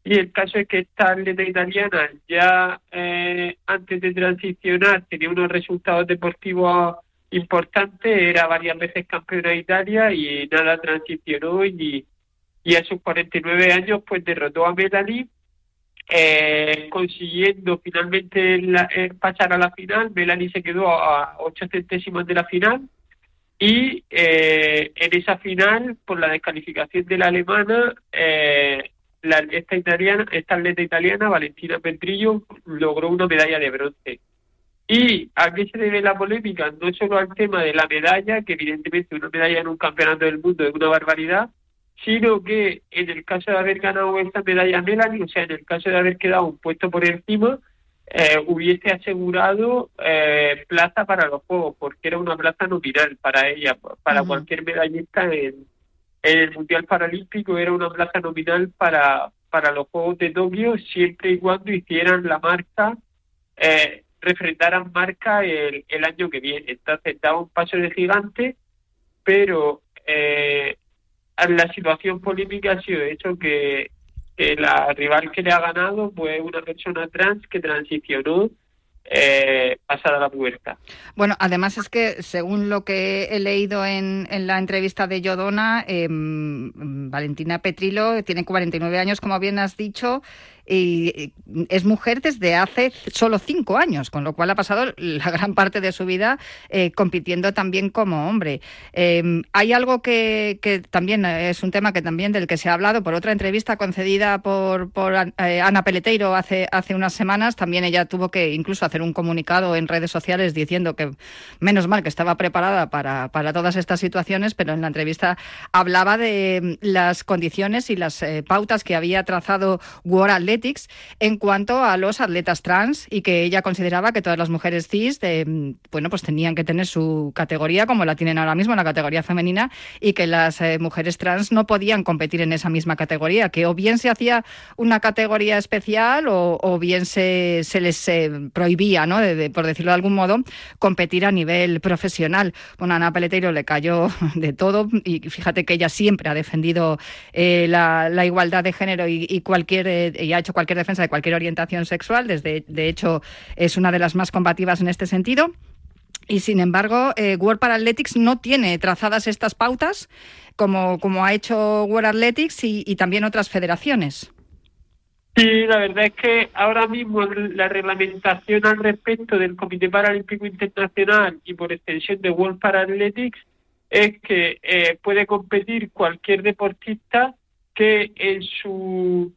y el caso es que esta atleta italiana ya eh, antes de transicionar tenía unos resultados deportivos importantes, era varias veces campeona de Italia y nada transicionó y, y a sus 49 años pues derrotó a Melanie eh, consiguiendo finalmente la- eh, pasar a la final. Melanie se quedó a 8 centésimos de la final y eh, en esa final, por la descalificación de la alemana, eh, la, esta italiana, esta atleta italiana, Valentina Petrillo, logró una medalla de bronce. ¿Y a qué se debe la polémica? No solo al tema de la medalla, que evidentemente una medalla en un campeonato del mundo es una barbaridad, sino que en el caso de haber ganado esta medalla Melanie, o sea, en el caso de haber quedado un puesto por encima, eh, hubiese asegurado eh, plaza para los Juegos, porque era una plaza nominal para ella, para cualquier medallista en, en el Mundial Paralímpico, era una plaza nominal para, para los Juegos de Tokio, siempre y cuando hicieran la marca, eh, refrendaran marca el, el año que viene. Entonces, daba un paso de gigante, pero eh, la situación polémica ha sido eso que, que la rival que le ha ganado fue una persona trans que transicionó eh, pasada la pubertad. Bueno, además es que según lo que he leído en, en la entrevista de Yodona, eh, Valentina Petrilo tiene 49 años, como bien has dicho, y eh, es mujer desde hace solo cinco años, con lo cual ha pasado la gran parte de su vida eh, compitiendo también como hombre. Eh, hay algo que, también es un tema que también del que se ha hablado por otra entrevista concedida por, eh, Ana Peleteiro hace, hace unas semanas. También ella tuvo que incluso hacer un comunicado en redes sociales diciendo que menos mal que estaba preparada para, todas estas situaciones, pero en la entrevista hablaba de las condiciones y las eh, pautas que había trazado World En cuanto a los atletas trans y que ella consideraba que todas las mujeres cis eh, bueno, pues tenían que tener su categoría como la tienen ahora mismo, la categoría femenina, y que las eh, mujeres trans no podían competir en esa misma categoría, que o bien se hacía una categoría especial o, bien se, les eh, prohibía, ¿no? Por decirlo de algún modo, competir a nivel profesional. Bueno, Ana Peleteiro le cayó (laughs) de todo y fíjate que ella siempre ha defendido eh, la, igualdad de género y, y cualquier y cualquier defensa de cualquier orientación sexual. Desde, de hecho, es una de las más combativas en este sentido. Y sin embargo, eh, World Paralympics no tiene trazadas estas pautas como, como ha hecho World Athletics y, y también otras federaciones. Sí, la verdad es que ahora mismo la reglamentación al respecto del Comité Paralímpico Internacional y por extensión de World Paralympics es que eh, puede competir cualquier deportista que en su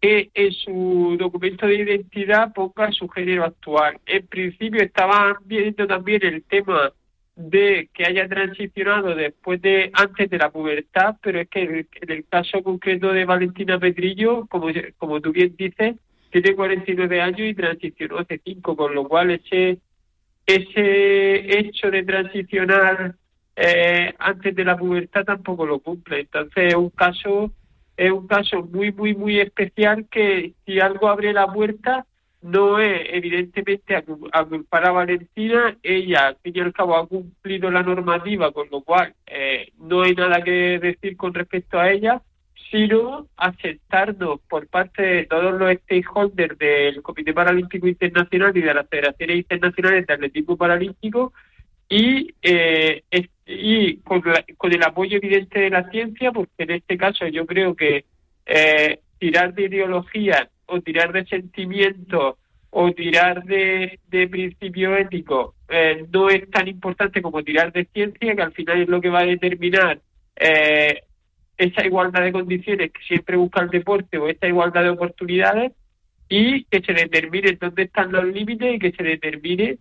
que en su documento de identidad ponga su género actual. En principio estaban viendo también el tema de que haya transicionado después de antes de la pubertad, pero es que en el, caso concreto de Valentina Petrillo, como, como tú bien dices, tiene 49 años y transicionó hace 5, con lo cual ese ese hecho de transicionar eh, antes de la pubertad tampoco lo cumple. Entonces es un caso es un caso muy muy muy especial que si algo abre la puerta no es evidentemente a, a culpar a Valentina, ella al fin y al cabo ha cumplido la normativa, con lo cual eh, no hay nada que decir con respecto a ella, sino aceptarnos por parte de todos los stakeholders del Comité Paralímpico Internacional y de las federaciones internacionales de atletismo paralímpico y, eh, y con, la- con el apoyo evidente de la ciencia, porque en este caso yo creo que eh, tirar de ideología o tirar de sentimientos o tirar de, de principio ético eh, no es tan importante como tirar de ciencia, que al final es lo que va a determinar eh, esa igualdad de condiciones que siempre busca el deporte o esa igualdad de oportunidades y que se determine dónde están los límites y que se determine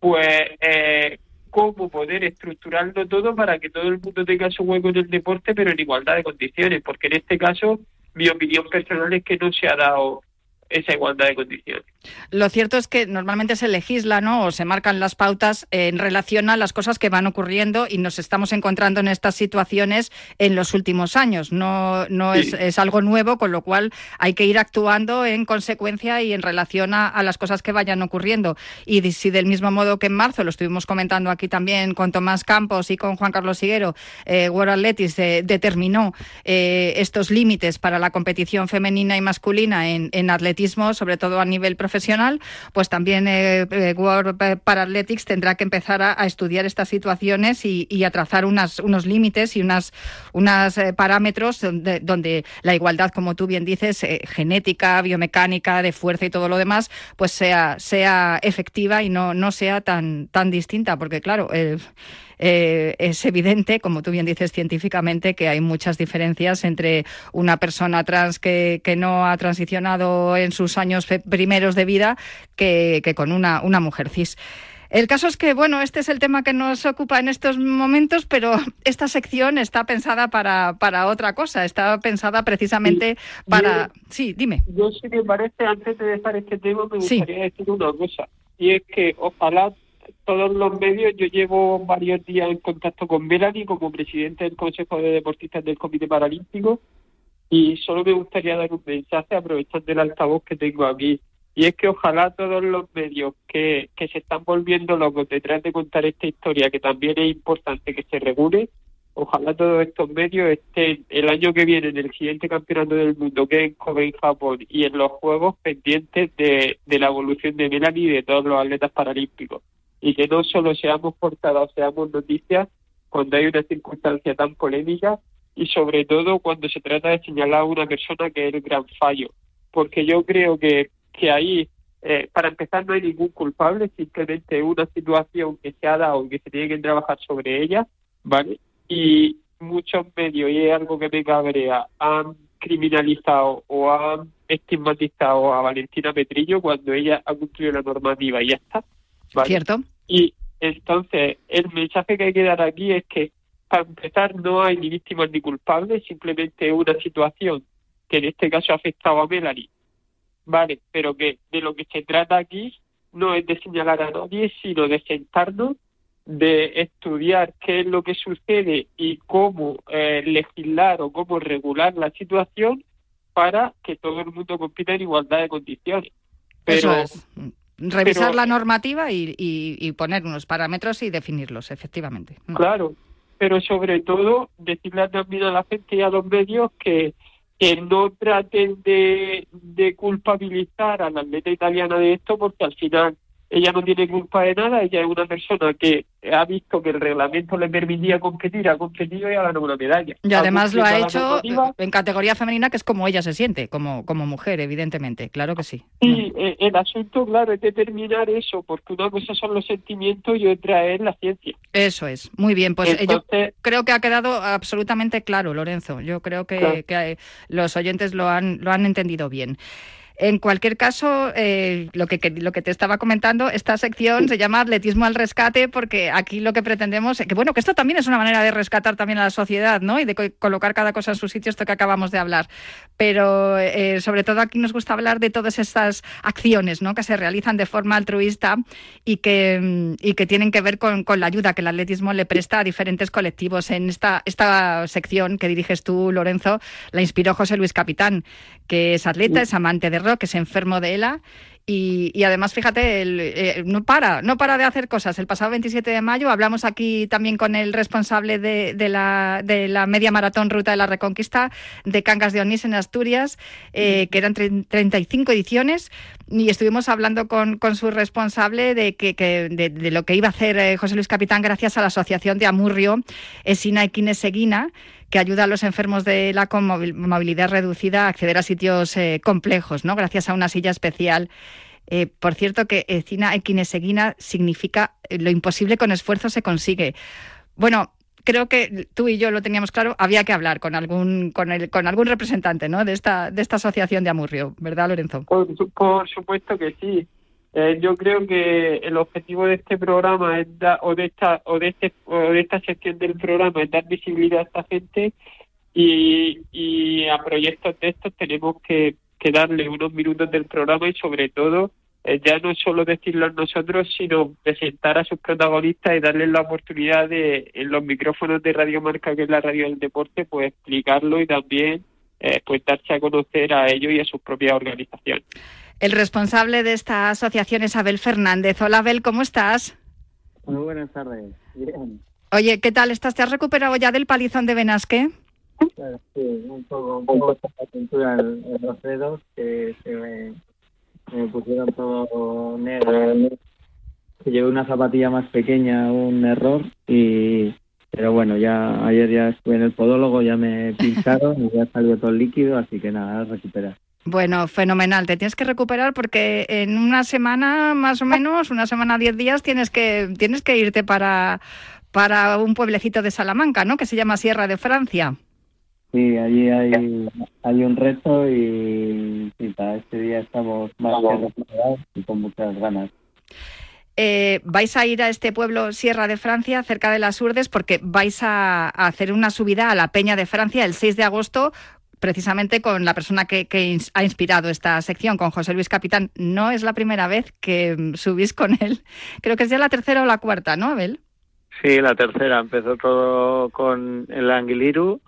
pues eh, cómo poder estructurarlo todo para que todo el mundo tenga su hueco en el deporte pero en igualdad de condiciones porque en este caso mi opinión personal es que no se ha dado esa igualdad de condiciones. Lo cierto es que normalmente se legisla, ¿no? O se marcan las pautas en relación a las cosas que van ocurriendo y nos estamos encontrando en estas situaciones en los últimos años. No, no Sí. es, es algo nuevo, con lo cual hay que ir actuando en consecuencia y en relación a, a las cosas que vayan ocurriendo. Y de- si del mismo modo que en marzo, lo estuvimos comentando aquí también con Tomás Campos y con Juan Carlos Siguero, eh, World Athletics eh, determinó eh, estos límites para la competición femenina y masculina en, en atletismo, sobre todo a nivel profesional, pues también eh, eh, World Paralympics tendrá que empezar a, estudiar estas situaciones y, y a trazar unas, unos límites y unas, unas eh, parámetros donde, donde la igualdad, como tú bien dices, eh, genética, biomecánica, de fuerza y todo lo demás, pues sea, sea efectiva y no, no sea tan, tan distinta, porque claro, el- eh, es evidente, como tú bien dices científicamente, que hay muchas diferencias entre una persona trans que, que no ha transicionado en sus años primeros de vida que, que con una, una mujer cis. El caso es que, bueno, este es el tema que nos ocupa en estos momentos, pero (laughs) esta sección está pensada para, para otra cosa, está pensada precisamente para... Sí, dime. Yo, si me parece, antes de dejar este tema, me Sí. gustaría decir una cosa. Y es que ojalá todos los medios, yo llevo varios días en contacto con Melanie como presidente del Consejo de Deportistas del Comité Paralímpico y solo me gustaría dar un mensaje aprovechando el altavoz que tengo aquí. Y es que ojalá todos los medios que, que se están volviendo locos detrás de contar esta historia, que también es importante que se regule, ojalá todos estos medios estén el año que viene en el siguiente campeonato del mundo que es en Kobe Japón y en los Juegos pendientes de, de la evolución de Melanie y de todos los atletas paralímpicos. Y que no solo seamos portadas seamos noticias cuando hay una circunstancia tan polémica y sobre todo cuando se trata de señalar a una persona que es el gran fallo. Porque yo creo que, que ahí, eh, para empezar, no hay ningún culpable, simplemente una situación que se ha dado y que se tiene que trabajar sobre ella, ¿vale? Y muchos medios, y es algo que me cabrea, han criminalizado o han estigmatizado a Valentina Petrillo cuando ella ha cumplido la normativa y ya está. ¿Vale? ¿Cierto? Y entonces, el mensaje que hay que dar aquí es que, para empezar, no hay ni víctimas ni culpables, simplemente una situación que en este caso ha afectado a Melanie, ¿vale? Pero que de lo que se trata aquí no es de señalar a nadie, sino de sentarnos, de estudiar qué es lo que sucede y cómo eh, legislar o cómo regular la situación para que todo el mundo compita en igualdad de condiciones. Pero, Eso es. Revisar pero- la normativa y, y- y poner unos parámetros y definirlos, efectivamente. Mm. Claro, pero sobre todo decirle también a la gente y a los medios que, que no traten de, de culpabilizar a la atleta italiana de esto porque al final ella no tiene culpa de nada, ella es una persona que ha visto que el reglamento le permitía competir, ha competido y ha ganado una medalla. Y además lo ha hecho en categoría femenina, que es como ella se siente, como, como mujer, evidentemente. Claro que sí. Sí, eh, el asunto, claro, es determinar eso, porque una cosa son los sentimientos y otra es la ciencia. Eso es. Muy bien. Pues eh, yo Entonces- creo que ha quedado absolutamente claro, Lorenzo. Yo creo que, Claro. que, eh, los oyentes lo han, lo han entendido bien. En cualquier caso, eh, lo, que, te estaba comentando, esta sección se llama Atletismo al Rescate porque aquí lo que pretendemos, que bueno, que esto también es una manera de rescatar también a la sociedad, ¿no? Y de co- colocar cada cosa en su sitio, esto que acabamos de hablar. Pero eh, sobre todo aquí nos gusta hablar de todas estas acciones, ¿no? Que se realizan de forma altruista y que, y que tienen que ver con, con la ayuda que el atletismo le presta a diferentes colectivos. En esta, esta sección que diriges tú, Lorenzo, la inspiró José Luis Capitán, que es atleta, es amante de rock, es enfermo de ELA. Y, y además, fíjate, él, eh, no para, no para de hacer cosas. El pasado 27 de mayo hablamos aquí también con el responsable de, de la, de la media maratón Ruta de la Reconquista de Cangas de Onís en Asturias, eh, que eran tre- 35 ediciones, y estuvimos hablando con, con su responsable de, que, que- de, de lo que iba a hacer eh, José Luis Capitán gracias a la Asociación de Amurrio, Esina y Seguina, que ayuda a los enfermos de la movilidad reducida a acceder a sitios eh, complejos, ¿no? Gracias a una silla especial. Eh, por cierto, que Ecina equineseguina significa eh, lo imposible con esfuerzo se consigue. Bueno, creo que tú y yo lo teníamos claro, había que hablar con algún, con el, con algún representante ¿no? de, esta, de esta asociación de Amurrio, ¿verdad, Lorenzo? Por supuesto que sí. Eh, yo creo que el objetivo de este programa es da- o de esta o de este o de esta sección del programa es dar visibilidad a esta gente y, y a proyectos de estos tenemos que, darle unos minutos del programa y sobre todo eh, ya no solo decirlo nosotros sino presentar a sus protagonistas y darles la oportunidad de en los micrófonos de Radio Marca que es la radio del deporte pues explicarlo y también eh, pues darse a conocer a ellos y a sus propias organizaciones. El responsable de esta asociación es Abel Fernández. Hola, Abel, ¿cómo estás? Muy buenas tardes. Bien. Oye, ¿qué tal estás? ¿Te has recuperado ya del palizón de Benasque? Claro, Sí, un poco, un poco la cintura en, los dedos que se me, me pusieron todo negro. Llevé una zapatilla más pequeña, un error y pero bueno, ya ayer ya estuve en el podólogo, ya me pincharon y ya salió todo el líquido, así que nada, recuperar. Bueno, fenomenal. Te tienes que recuperar porque en una semana, más o menos, una semana, diez días, tienes que, tienes que irte para, para un pueblecito de Salamanca, ¿no? Que se llama Sierra de Francia. Sí, allí hay, hay un reto y, y para este día estamos más que y con muchas ganas. Eh, vais a ir a este pueblo Sierra de Francia, cerca de las Urdes, porque vais a, a hacer una subida a la Peña de Francia el 6 de agosto precisamente con la persona que, que ha inspirado esta sección, con José Luis Capitán. No es la primera vez que mm, subís con él. (laughs) Creo que es ya la tercera o la cuarta, ¿no, Abel? Sí, la tercera. Empezó todo con el Anguiliru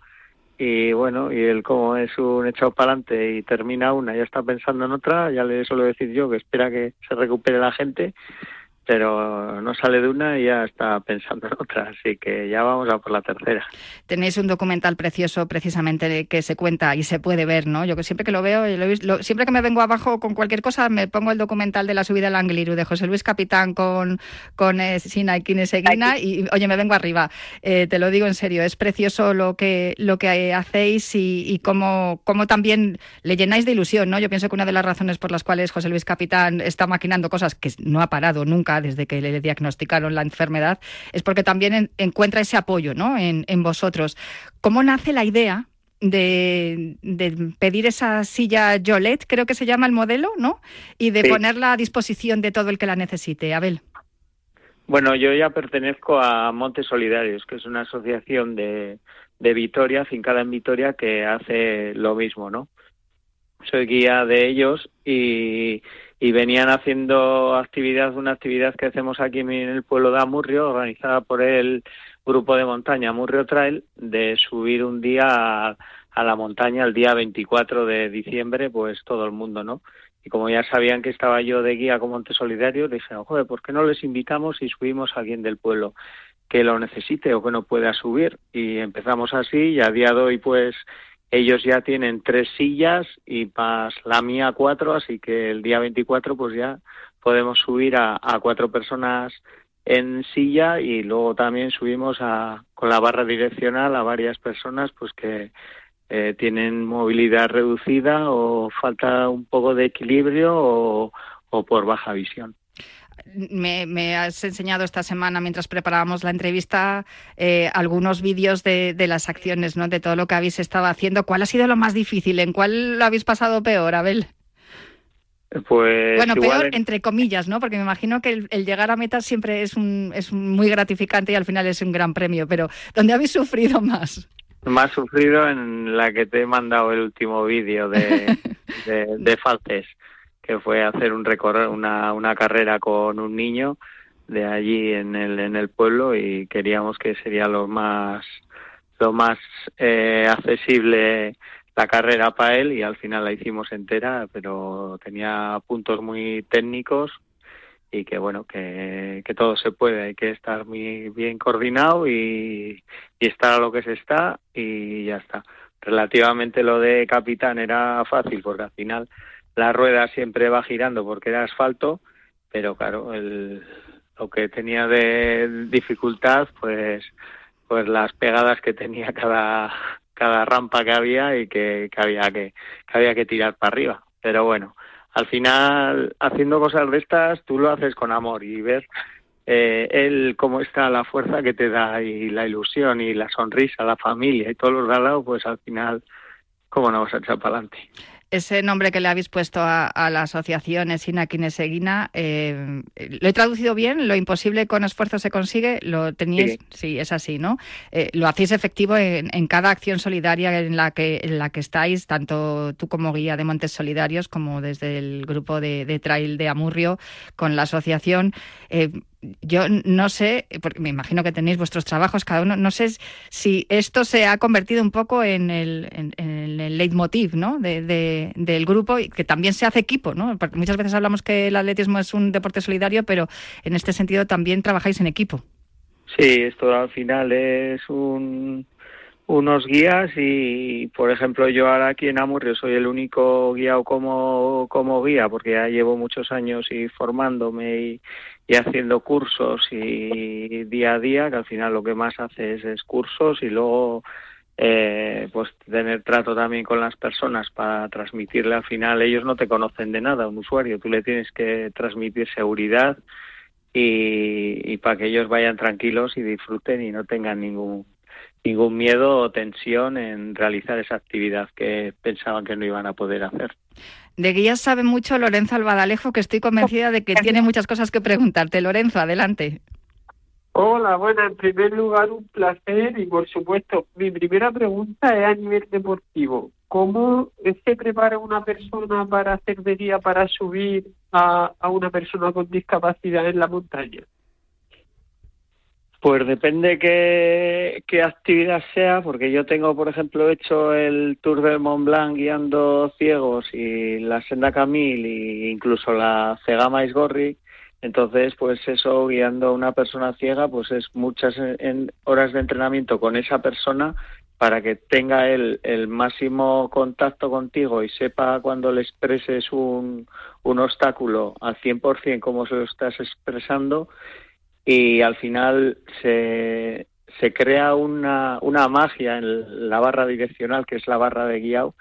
y bueno, y él como es un echado para adelante y termina una, ya está pensando en otra, ya le suelo decir yo que espera que se recupere la gente, pero no sale de una y ya está pensando en otra, así que ya vamos a por la tercera. Tenéis un documental precioso precisamente que se cuenta y se puede ver, ¿no? Yo que siempre que lo veo, lo siempre que me vengo abajo con cualquier cosa, me pongo el documental de la subida al Angliru de José Luis Capitán con, con eh, Sina y Kineseguina y, oye, me vengo arriba. Eh, te lo digo en serio, es precioso lo que, lo que hacéis y, y cómo, cómo también le llenáis de ilusión, ¿no? Yo pienso que una de las razones por las cuales José Luis Capitán está maquinando cosas que no ha parado nunca desde que le diagnosticaron la enfermedad es porque también en- encuentra ese apoyo, ¿no? En, en vosotros. ¿Cómo nace la idea de, de pedir esa silla Jolet, creo que se llama el modelo, ¿no? Y de Sí. ponerla a disposición de todo el que la necesite. Abel. Bueno, yo ya pertenezco a Montes Solidarios, que es una asociación de, de Vitoria, fincada en Vitoria, que hace lo mismo, ¿no? Soy guía de ellos y, y venían haciendo actividad, una actividad que hacemos aquí en el pueblo de Amurrio, organizada por el grupo de montaña Amurrio Trail, de subir un día a, la montaña el día 24 de diciembre, pues todo el mundo, ¿no? Y como ya sabían que estaba yo de guía con Montes Solidarios, dijeron, joder, ¿por qué no les invitamos y subimos a alguien del pueblo que lo necesite o que no pueda subir? Y empezamos así y a día de hoy, pues, ellos ya tienen tres sillas y más la mía cuatro, así que el día 24, pues ya podemos subir a, a cuatro personas en silla y luego también subimos a, con la barra direccional a varias personas, pues que eh, tienen movilidad reducida o falta un poco de equilibrio o, o por baja visión. Me, me has enseñado esta semana, mientras preparábamos la entrevista, eh, algunos vídeos de, de las acciones, ¿no? De todo lo que habéis estado haciendo. ¿Cuál ha sido lo más difícil? ¿En cuál lo habéis pasado peor, Abel? Pues bueno, peor en- entre comillas, ¿no? Porque me imagino que el, el llegar a meta siempre es, un, es muy gratificante y al final es un gran premio. Pero ¿dónde habéis sufrido más? más sufrido en la que te he mandado el último vídeo de, (laughs) de, de Faltes, que fue hacer un recorrer, una, una carrera con un niño de allí en el, en el pueblo y queríamos que sería lo más lo más eh, accesible la carrera para él y al final la hicimos entera, pero tenía puntos muy técnicos y que bueno, que, que todo se puede, hay que estar muy bien coordinado y, y estar a lo que se está y ya está. Relativamente lo de capitán era fácil porque al final la rueda siempre va girando porque era asfalto, pero claro, el, lo que tenía de dificultad pues pues las pegadas que tenía cada cada rampa que había y que, que había que, que había que tirar para arriba. Pero bueno, al final haciendo cosas de estas tú lo haces con amor y ver eh, él cómo está la fuerza que te da y la ilusión y la sonrisa, la familia y todos los de pues al final, ¿cómo no vas a echar para adelante? Ese nombre que le habéis puesto a, a la asociación Esina Kineseguina, eh, ¿lo he traducido bien? ¿Lo imposible con esfuerzo se consigue? ¿Lo teníais? Sí. Sí, es así, ¿no? Eh, lo hacéis efectivo en, en cada acción solidaria en la que en la que estáis, tanto tú como guía de Montes Solidarios como desde el grupo de, de Trail de Amurrio con la asociación. Eh, yo no sé, porque me imagino que tenéis vuestros trabajos cada uno, no sé si esto se ha convertido un poco en el, en, el leitmotiv ¿no? de, de- del grupo y que también se hace equipo, ¿no? Porque muchas veces hablamos que el atletismo es un deporte solidario, pero en este sentido también trabajáis en equipo. Sí, esto al final es un, unos guías y, por ejemplo, yo ahora aquí en Amurrio soy el único guiado como, como guía porque ya llevo muchos años y formándome y, y haciendo cursos y día a día, que al final lo que más haces es cursos y luego eh, pues tener trato también con las personas para transmitirle. Al final ellos no te conocen de nada un usuario. Tú le tienes que transmitir seguridad y, y para que ellos vayan tranquilos y disfruten y no tengan ningún ningún miedo o tensión en realizar esa actividad que pensaban que no iban a poder hacer. De guías sabe mucho Lorenzo Albadalejo, que estoy convencida de que tiene muchas cosas que preguntarte. Lorenzo, adelante. Hola, bueno, en primer lugar un placer y por supuesto mi primera pregunta es a nivel deportivo. ¿Cómo se prepara una persona para hacer de guía para subir a, a una persona con discapacidad en la montaña? Pues depende qué, qué actividad sea, porque yo tengo, por ejemplo, hecho el Tour del Mont Blanc guiando ciegos y la Senda Camil e incluso la Cegama Isgorri. Entonces, pues eso, guiando a una persona ciega, pues es muchas en- horas de entrenamiento con esa persona para que tenga el, el máximo contacto contigo y sepa cuando le expreses un, un obstáculo al 100% cómo se lo estás expresando y al final se, se crea una, una magia en la barra direccional, que es la barra de guiado,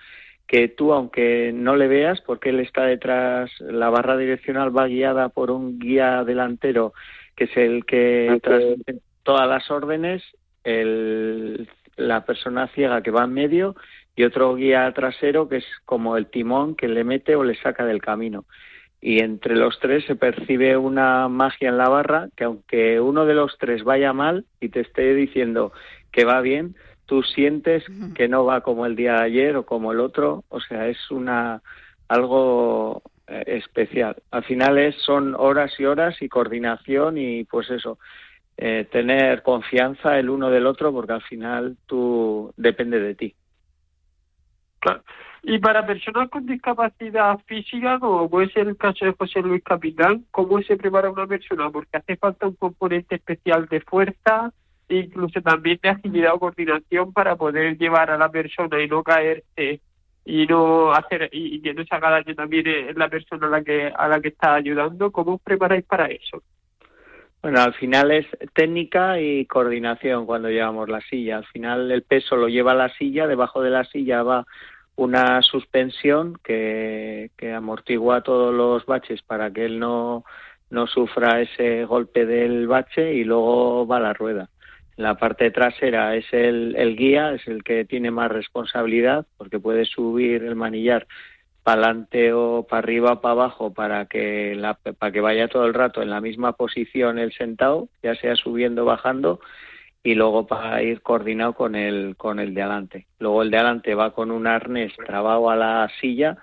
que tú, aunque no le veas, porque él está detrás, la barra direccional va guiada por un guía delantero, que es el que transmite todas las órdenes, el, la persona ciega que va en medio y otro guía trasero que es como el timón que le mete o le saca del camino y entre los tres se percibe una magia en la barra que aunque uno de los tres vaya mal y te esté diciendo que va bien, tú sientes que no va como el día de ayer o como el otro, o sea, es una algo eh, especial. Al final es, son horas y horas y coordinación y pues eso, eh, tener confianza el uno del otro porque al final tú depende de ti. Claro. Y para personas con discapacidad física, como puede ser el caso de José Luis Capitán, ¿cómo se prepara una persona? Porque hace falta un componente especial de fuerza, incluso también de agilidad o coordinación para poder llevar a la persona y no caerse y no hacer y, y que no se haga daño también en la persona a la que a la que está ayudando. ¿Cómo os preparáis para eso? Bueno, al final es técnica y coordinación cuando llevamos la silla. Al final el peso lo lleva la silla, debajo de la silla va una suspensión que, que amortigua todos los baches para que él no, no sufra ese golpe del bache y luego va la rueda. La parte trasera es el, el guía, es el que tiene más responsabilidad porque puede subir el manillar adelante o para arriba para abajo para que la, para que vaya todo el rato en la misma posición el sentado, ya sea subiendo bajando y luego para ir coordinado con el con el de adelante. Luego el de adelante va con un arnés trabado a la silla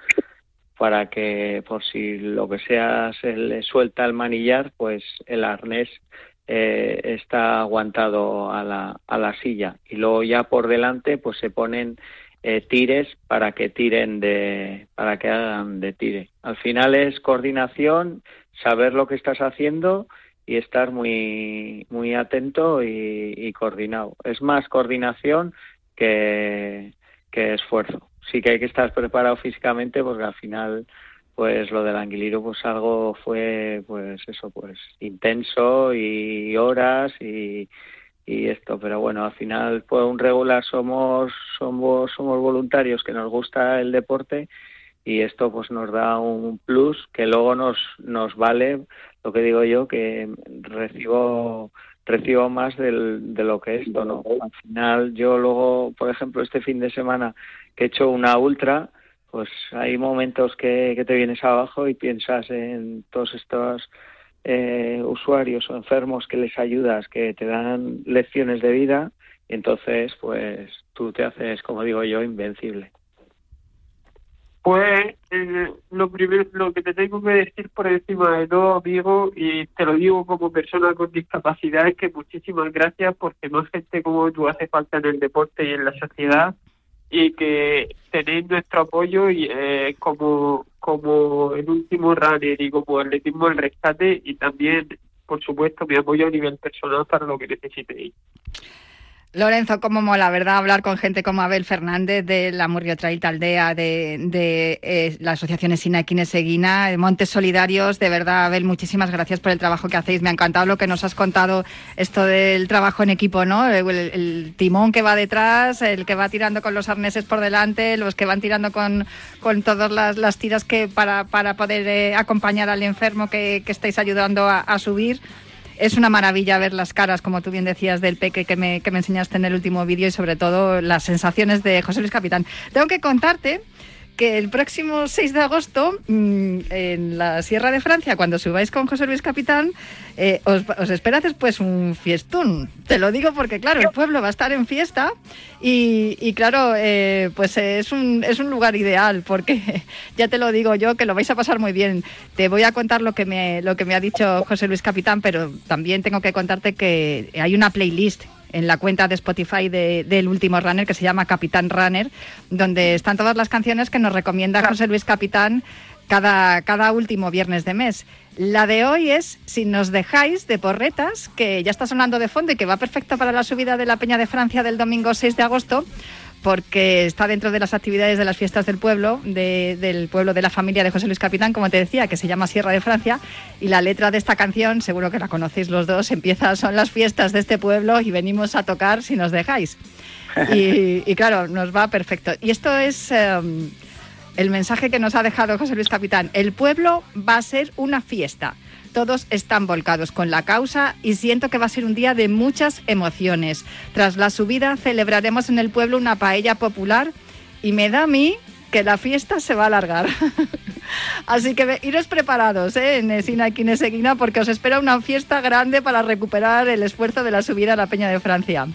para que por si lo que sea se le suelta el manillar, pues el arnés eh, está aguantado a la, a la silla y luego ya por delante pues se ponen eh, tires para que tiren de para que hagan de tire. Al final es coordinación, saber lo que estás haciendo y estar muy muy atento y, y coordinado. Es más coordinación que, que esfuerzo. Sí que hay que estar preparado físicamente porque al final pues lo del anguiliro pues algo fue pues eso pues intenso y horas y, y esto pero bueno al final pues un regular somos somos somos voluntarios que nos gusta el deporte y esto pues nos da un plus que luego nos nos vale lo que digo yo que recibo recibo más del, de lo que esto no al final yo luego por ejemplo este fin de semana que he hecho una ultra pues hay momentos que, que te vienes abajo y piensas en todos estos eh, usuarios o enfermos que les ayudas, que te dan lecciones de vida, entonces pues tú te haces, como digo yo, invencible. Pues eh, lo primero, lo que te tengo que decir por encima de todo, amigo, y te lo digo como persona con discapacidad, es que muchísimas gracias porque más gente como tú hace falta en el deporte y en la sociedad y que tenéis nuestro apoyo y eh, como como el último runner y como atletismo el rescate y también por supuesto mi apoyo a nivel personal para lo que necesitéis. Lorenzo, cómo mola, ¿verdad? Hablar con gente como Abel Fernández de la Murrio Trail Aldea, de, de eh, la Asociación Esina Seguina, de Montes Solidarios. De verdad, Abel, muchísimas gracias por el trabajo que hacéis. Me ha encantado lo que nos has contado, esto del trabajo en equipo, ¿no? El, timón que va detrás, el que va tirando con los arneses por delante, los que van tirando con, con todas las, tiras que para, para poder eh, acompañar al enfermo que, que estáis ayudando a subir es una maravilla ver las caras, como tú bien decías, del peque que me, que me enseñaste en el último vídeo y sobre todo las sensaciones de José Luis Capitán. Tengo que contarte que el próximo 6 de agosto, mm, en la Sierra de Francia, cuando subáis con José Luis Capitán, eh, os, os, espera después un fiestún. Te lo digo porque, claro, el pueblo va a estar en fiesta y, claro, eh, pues es un, es un lugar ideal porque, (laughs) ya te lo digo yo, que lo vais a pasar muy bien. Te voy a contar lo que me, lo que me ha dicho José Luis Capitán, pero también tengo que contarte que hay una playlist en la cuenta de Spotify del último runner que se llama Capitán Runner, donde están todas las canciones que nos recomienda José Luis Capitán cada, cada último viernes de mes. La de hoy es Si nos dejáis de porretas, que ya está sonando de fondo y que va perfecta para la subida de la Peña de Francia del domingo 6 de agosto porque está dentro de las actividades de las fiestas del pueblo, del pueblo de la familia de José Luis Capitán, como te decía, que se llama Sierra de Francia, y la letra de esta canción, seguro que la conocéis los dos, empieza, son las fiestas de este pueblo y venimos a tocar si nos dejáis. Y, claro, nos va perfecto. Y esto es em, el mensaje que nos ha dejado José Luis Capitán. El pueblo va a ser una fiesta todos están volcados con la causa y siento que va a ser un día de muchas emociones. Tras la subida celebraremos en el pueblo una paella popular y me da a mí que la fiesta se va a alargar. (laughs) Así que iros preparados ¿eh? en Esina y porque os espera una fiesta grande para recuperar el esfuerzo de la subida a la Peña de Francia.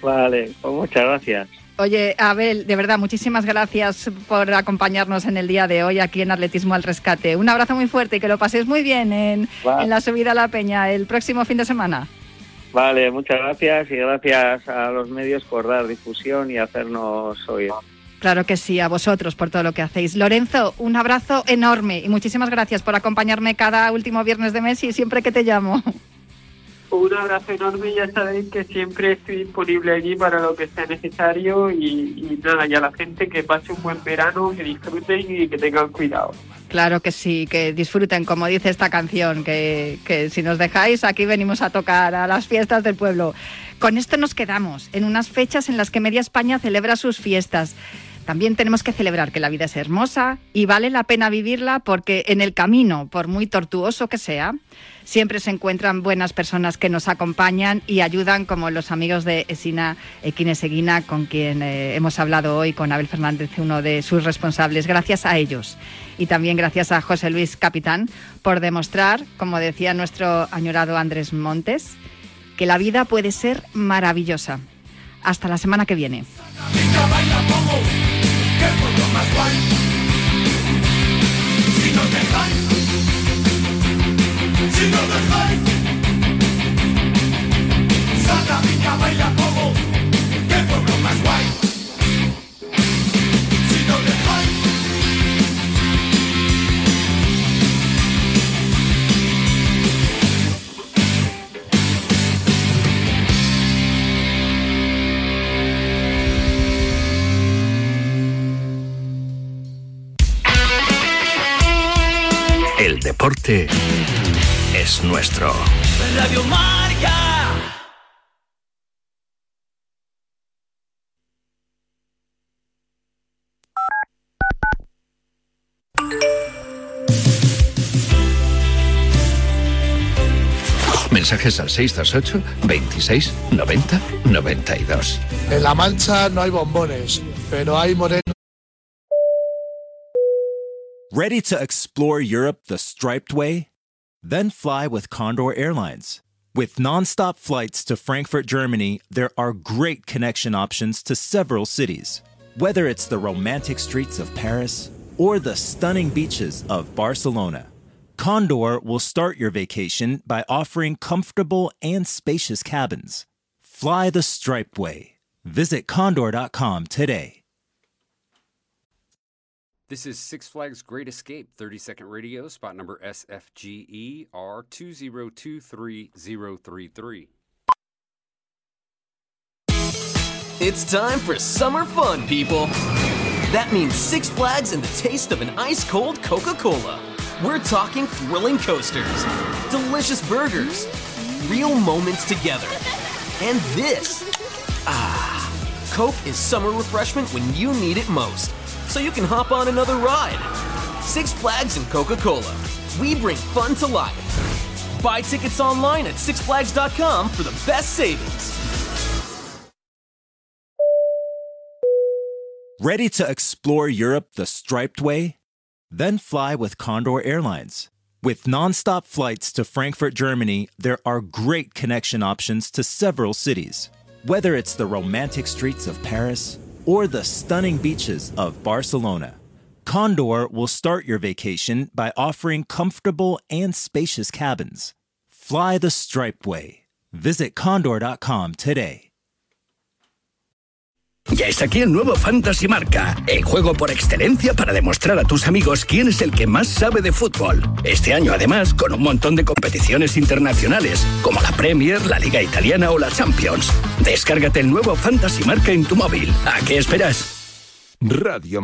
Vale, pues muchas gracias. Oye, Abel, de verdad, muchísimas gracias por acompañarnos en el día de hoy aquí en Atletismo al Rescate. Un abrazo muy fuerte y que lo paséis muy bien en, la subida a la Peña el próximo fin de semana. Vale, muchas gracias y gracias a los medios por dar difusión y hacernos oír. Claro que sí, a vosotros por todo lo que hacéis. Lorenzo, un abrazo enorme y muchísimas gracias por acompañarme cada último viernes de mes y siempre que te llamo. Un abrazo enorme, ya sabéis que siempre estoy disponible allí para lo que sea necesario y, nada, y a la gente que pase un buen verano, que disfruten y que tengan cuidado. Claro que sí, que disfruten, como dice esta canción, que, que si nos dejáis, aquí venimos a tocar a las fiestas del pueblo. Con esto nos quedamos, en unas fechas en las que Media España celebra sus fiestas. También tenemos que celebrar que la vida es hermosa y vale la pena vivirla porque en el camino, por muy tortuoso que sea, siempre se encuentran buenas personas que nos acompañan y ayudan, como los amigos de Esina Equineseguina, con quien eh, hemos hablado hoy, con Abel Fernández, uno de sus responsables. Gracias a ellos y también gracias a José Luis Capitán por demostrar, como decía nuestro añorado Andrés Montes, que la vida puede ser maravillosa. Hasta la semana que viene. Si no dejáis Salta, pica, baila como deporte es nuestro. Radio Marca. Mensajes al 628 26 90 92. En La Mancha no hay bombones, pero hay morenos. Ready to explore Europe the striped way? Then fly with Condor Airlines. With nonstop flights to Frankfurt, Germany, there are great connection options to several cities. Whether it's the romantic streets of Paris or the stunning beaches of Barcelona, Condor will start your vacation by offering comfortable and spacious cabins. Fly the striped way. Visit condor.com today. This is Six Flags Great Escape 30 Second Radio, spot number SFGE R202333. It's time for summer fun, people. That means Six Flags and the taste of an ice cold Coca Cola. We're talking thrilling coasters, delicious burgers, real moments together. And this. Ah, Coke is summer refreshment when you need it most. So you can hop on another ride. Six Flags and Coca Cola. We bring fun to life. Buy tickets online at sixflags.com for the best savings. Ready to explore Europe the striped way? Then fly with Condor Airlines. With nonstop flights to Frankfurt, Germany, there are great connection options to several cities. Whether it's the romantic streets of Paris or the stunning beaches of Barcelona, Condor will start your vacation by offering comfortable and spacious cabins. Fly the Stripe way. Visit condor.com today. Ya está aquí el nuevo Fantasy Marca, el juego por excelencia para demostrar a tus amigos quién es el que más sabe de fútbol. Este año además con un montón de competiciones internacionales, como la Premier, la Liga Italiana o la Champions. Descárgate el nuevo Fantasy Marca en tu móvil. ¿A qué esperas? Radio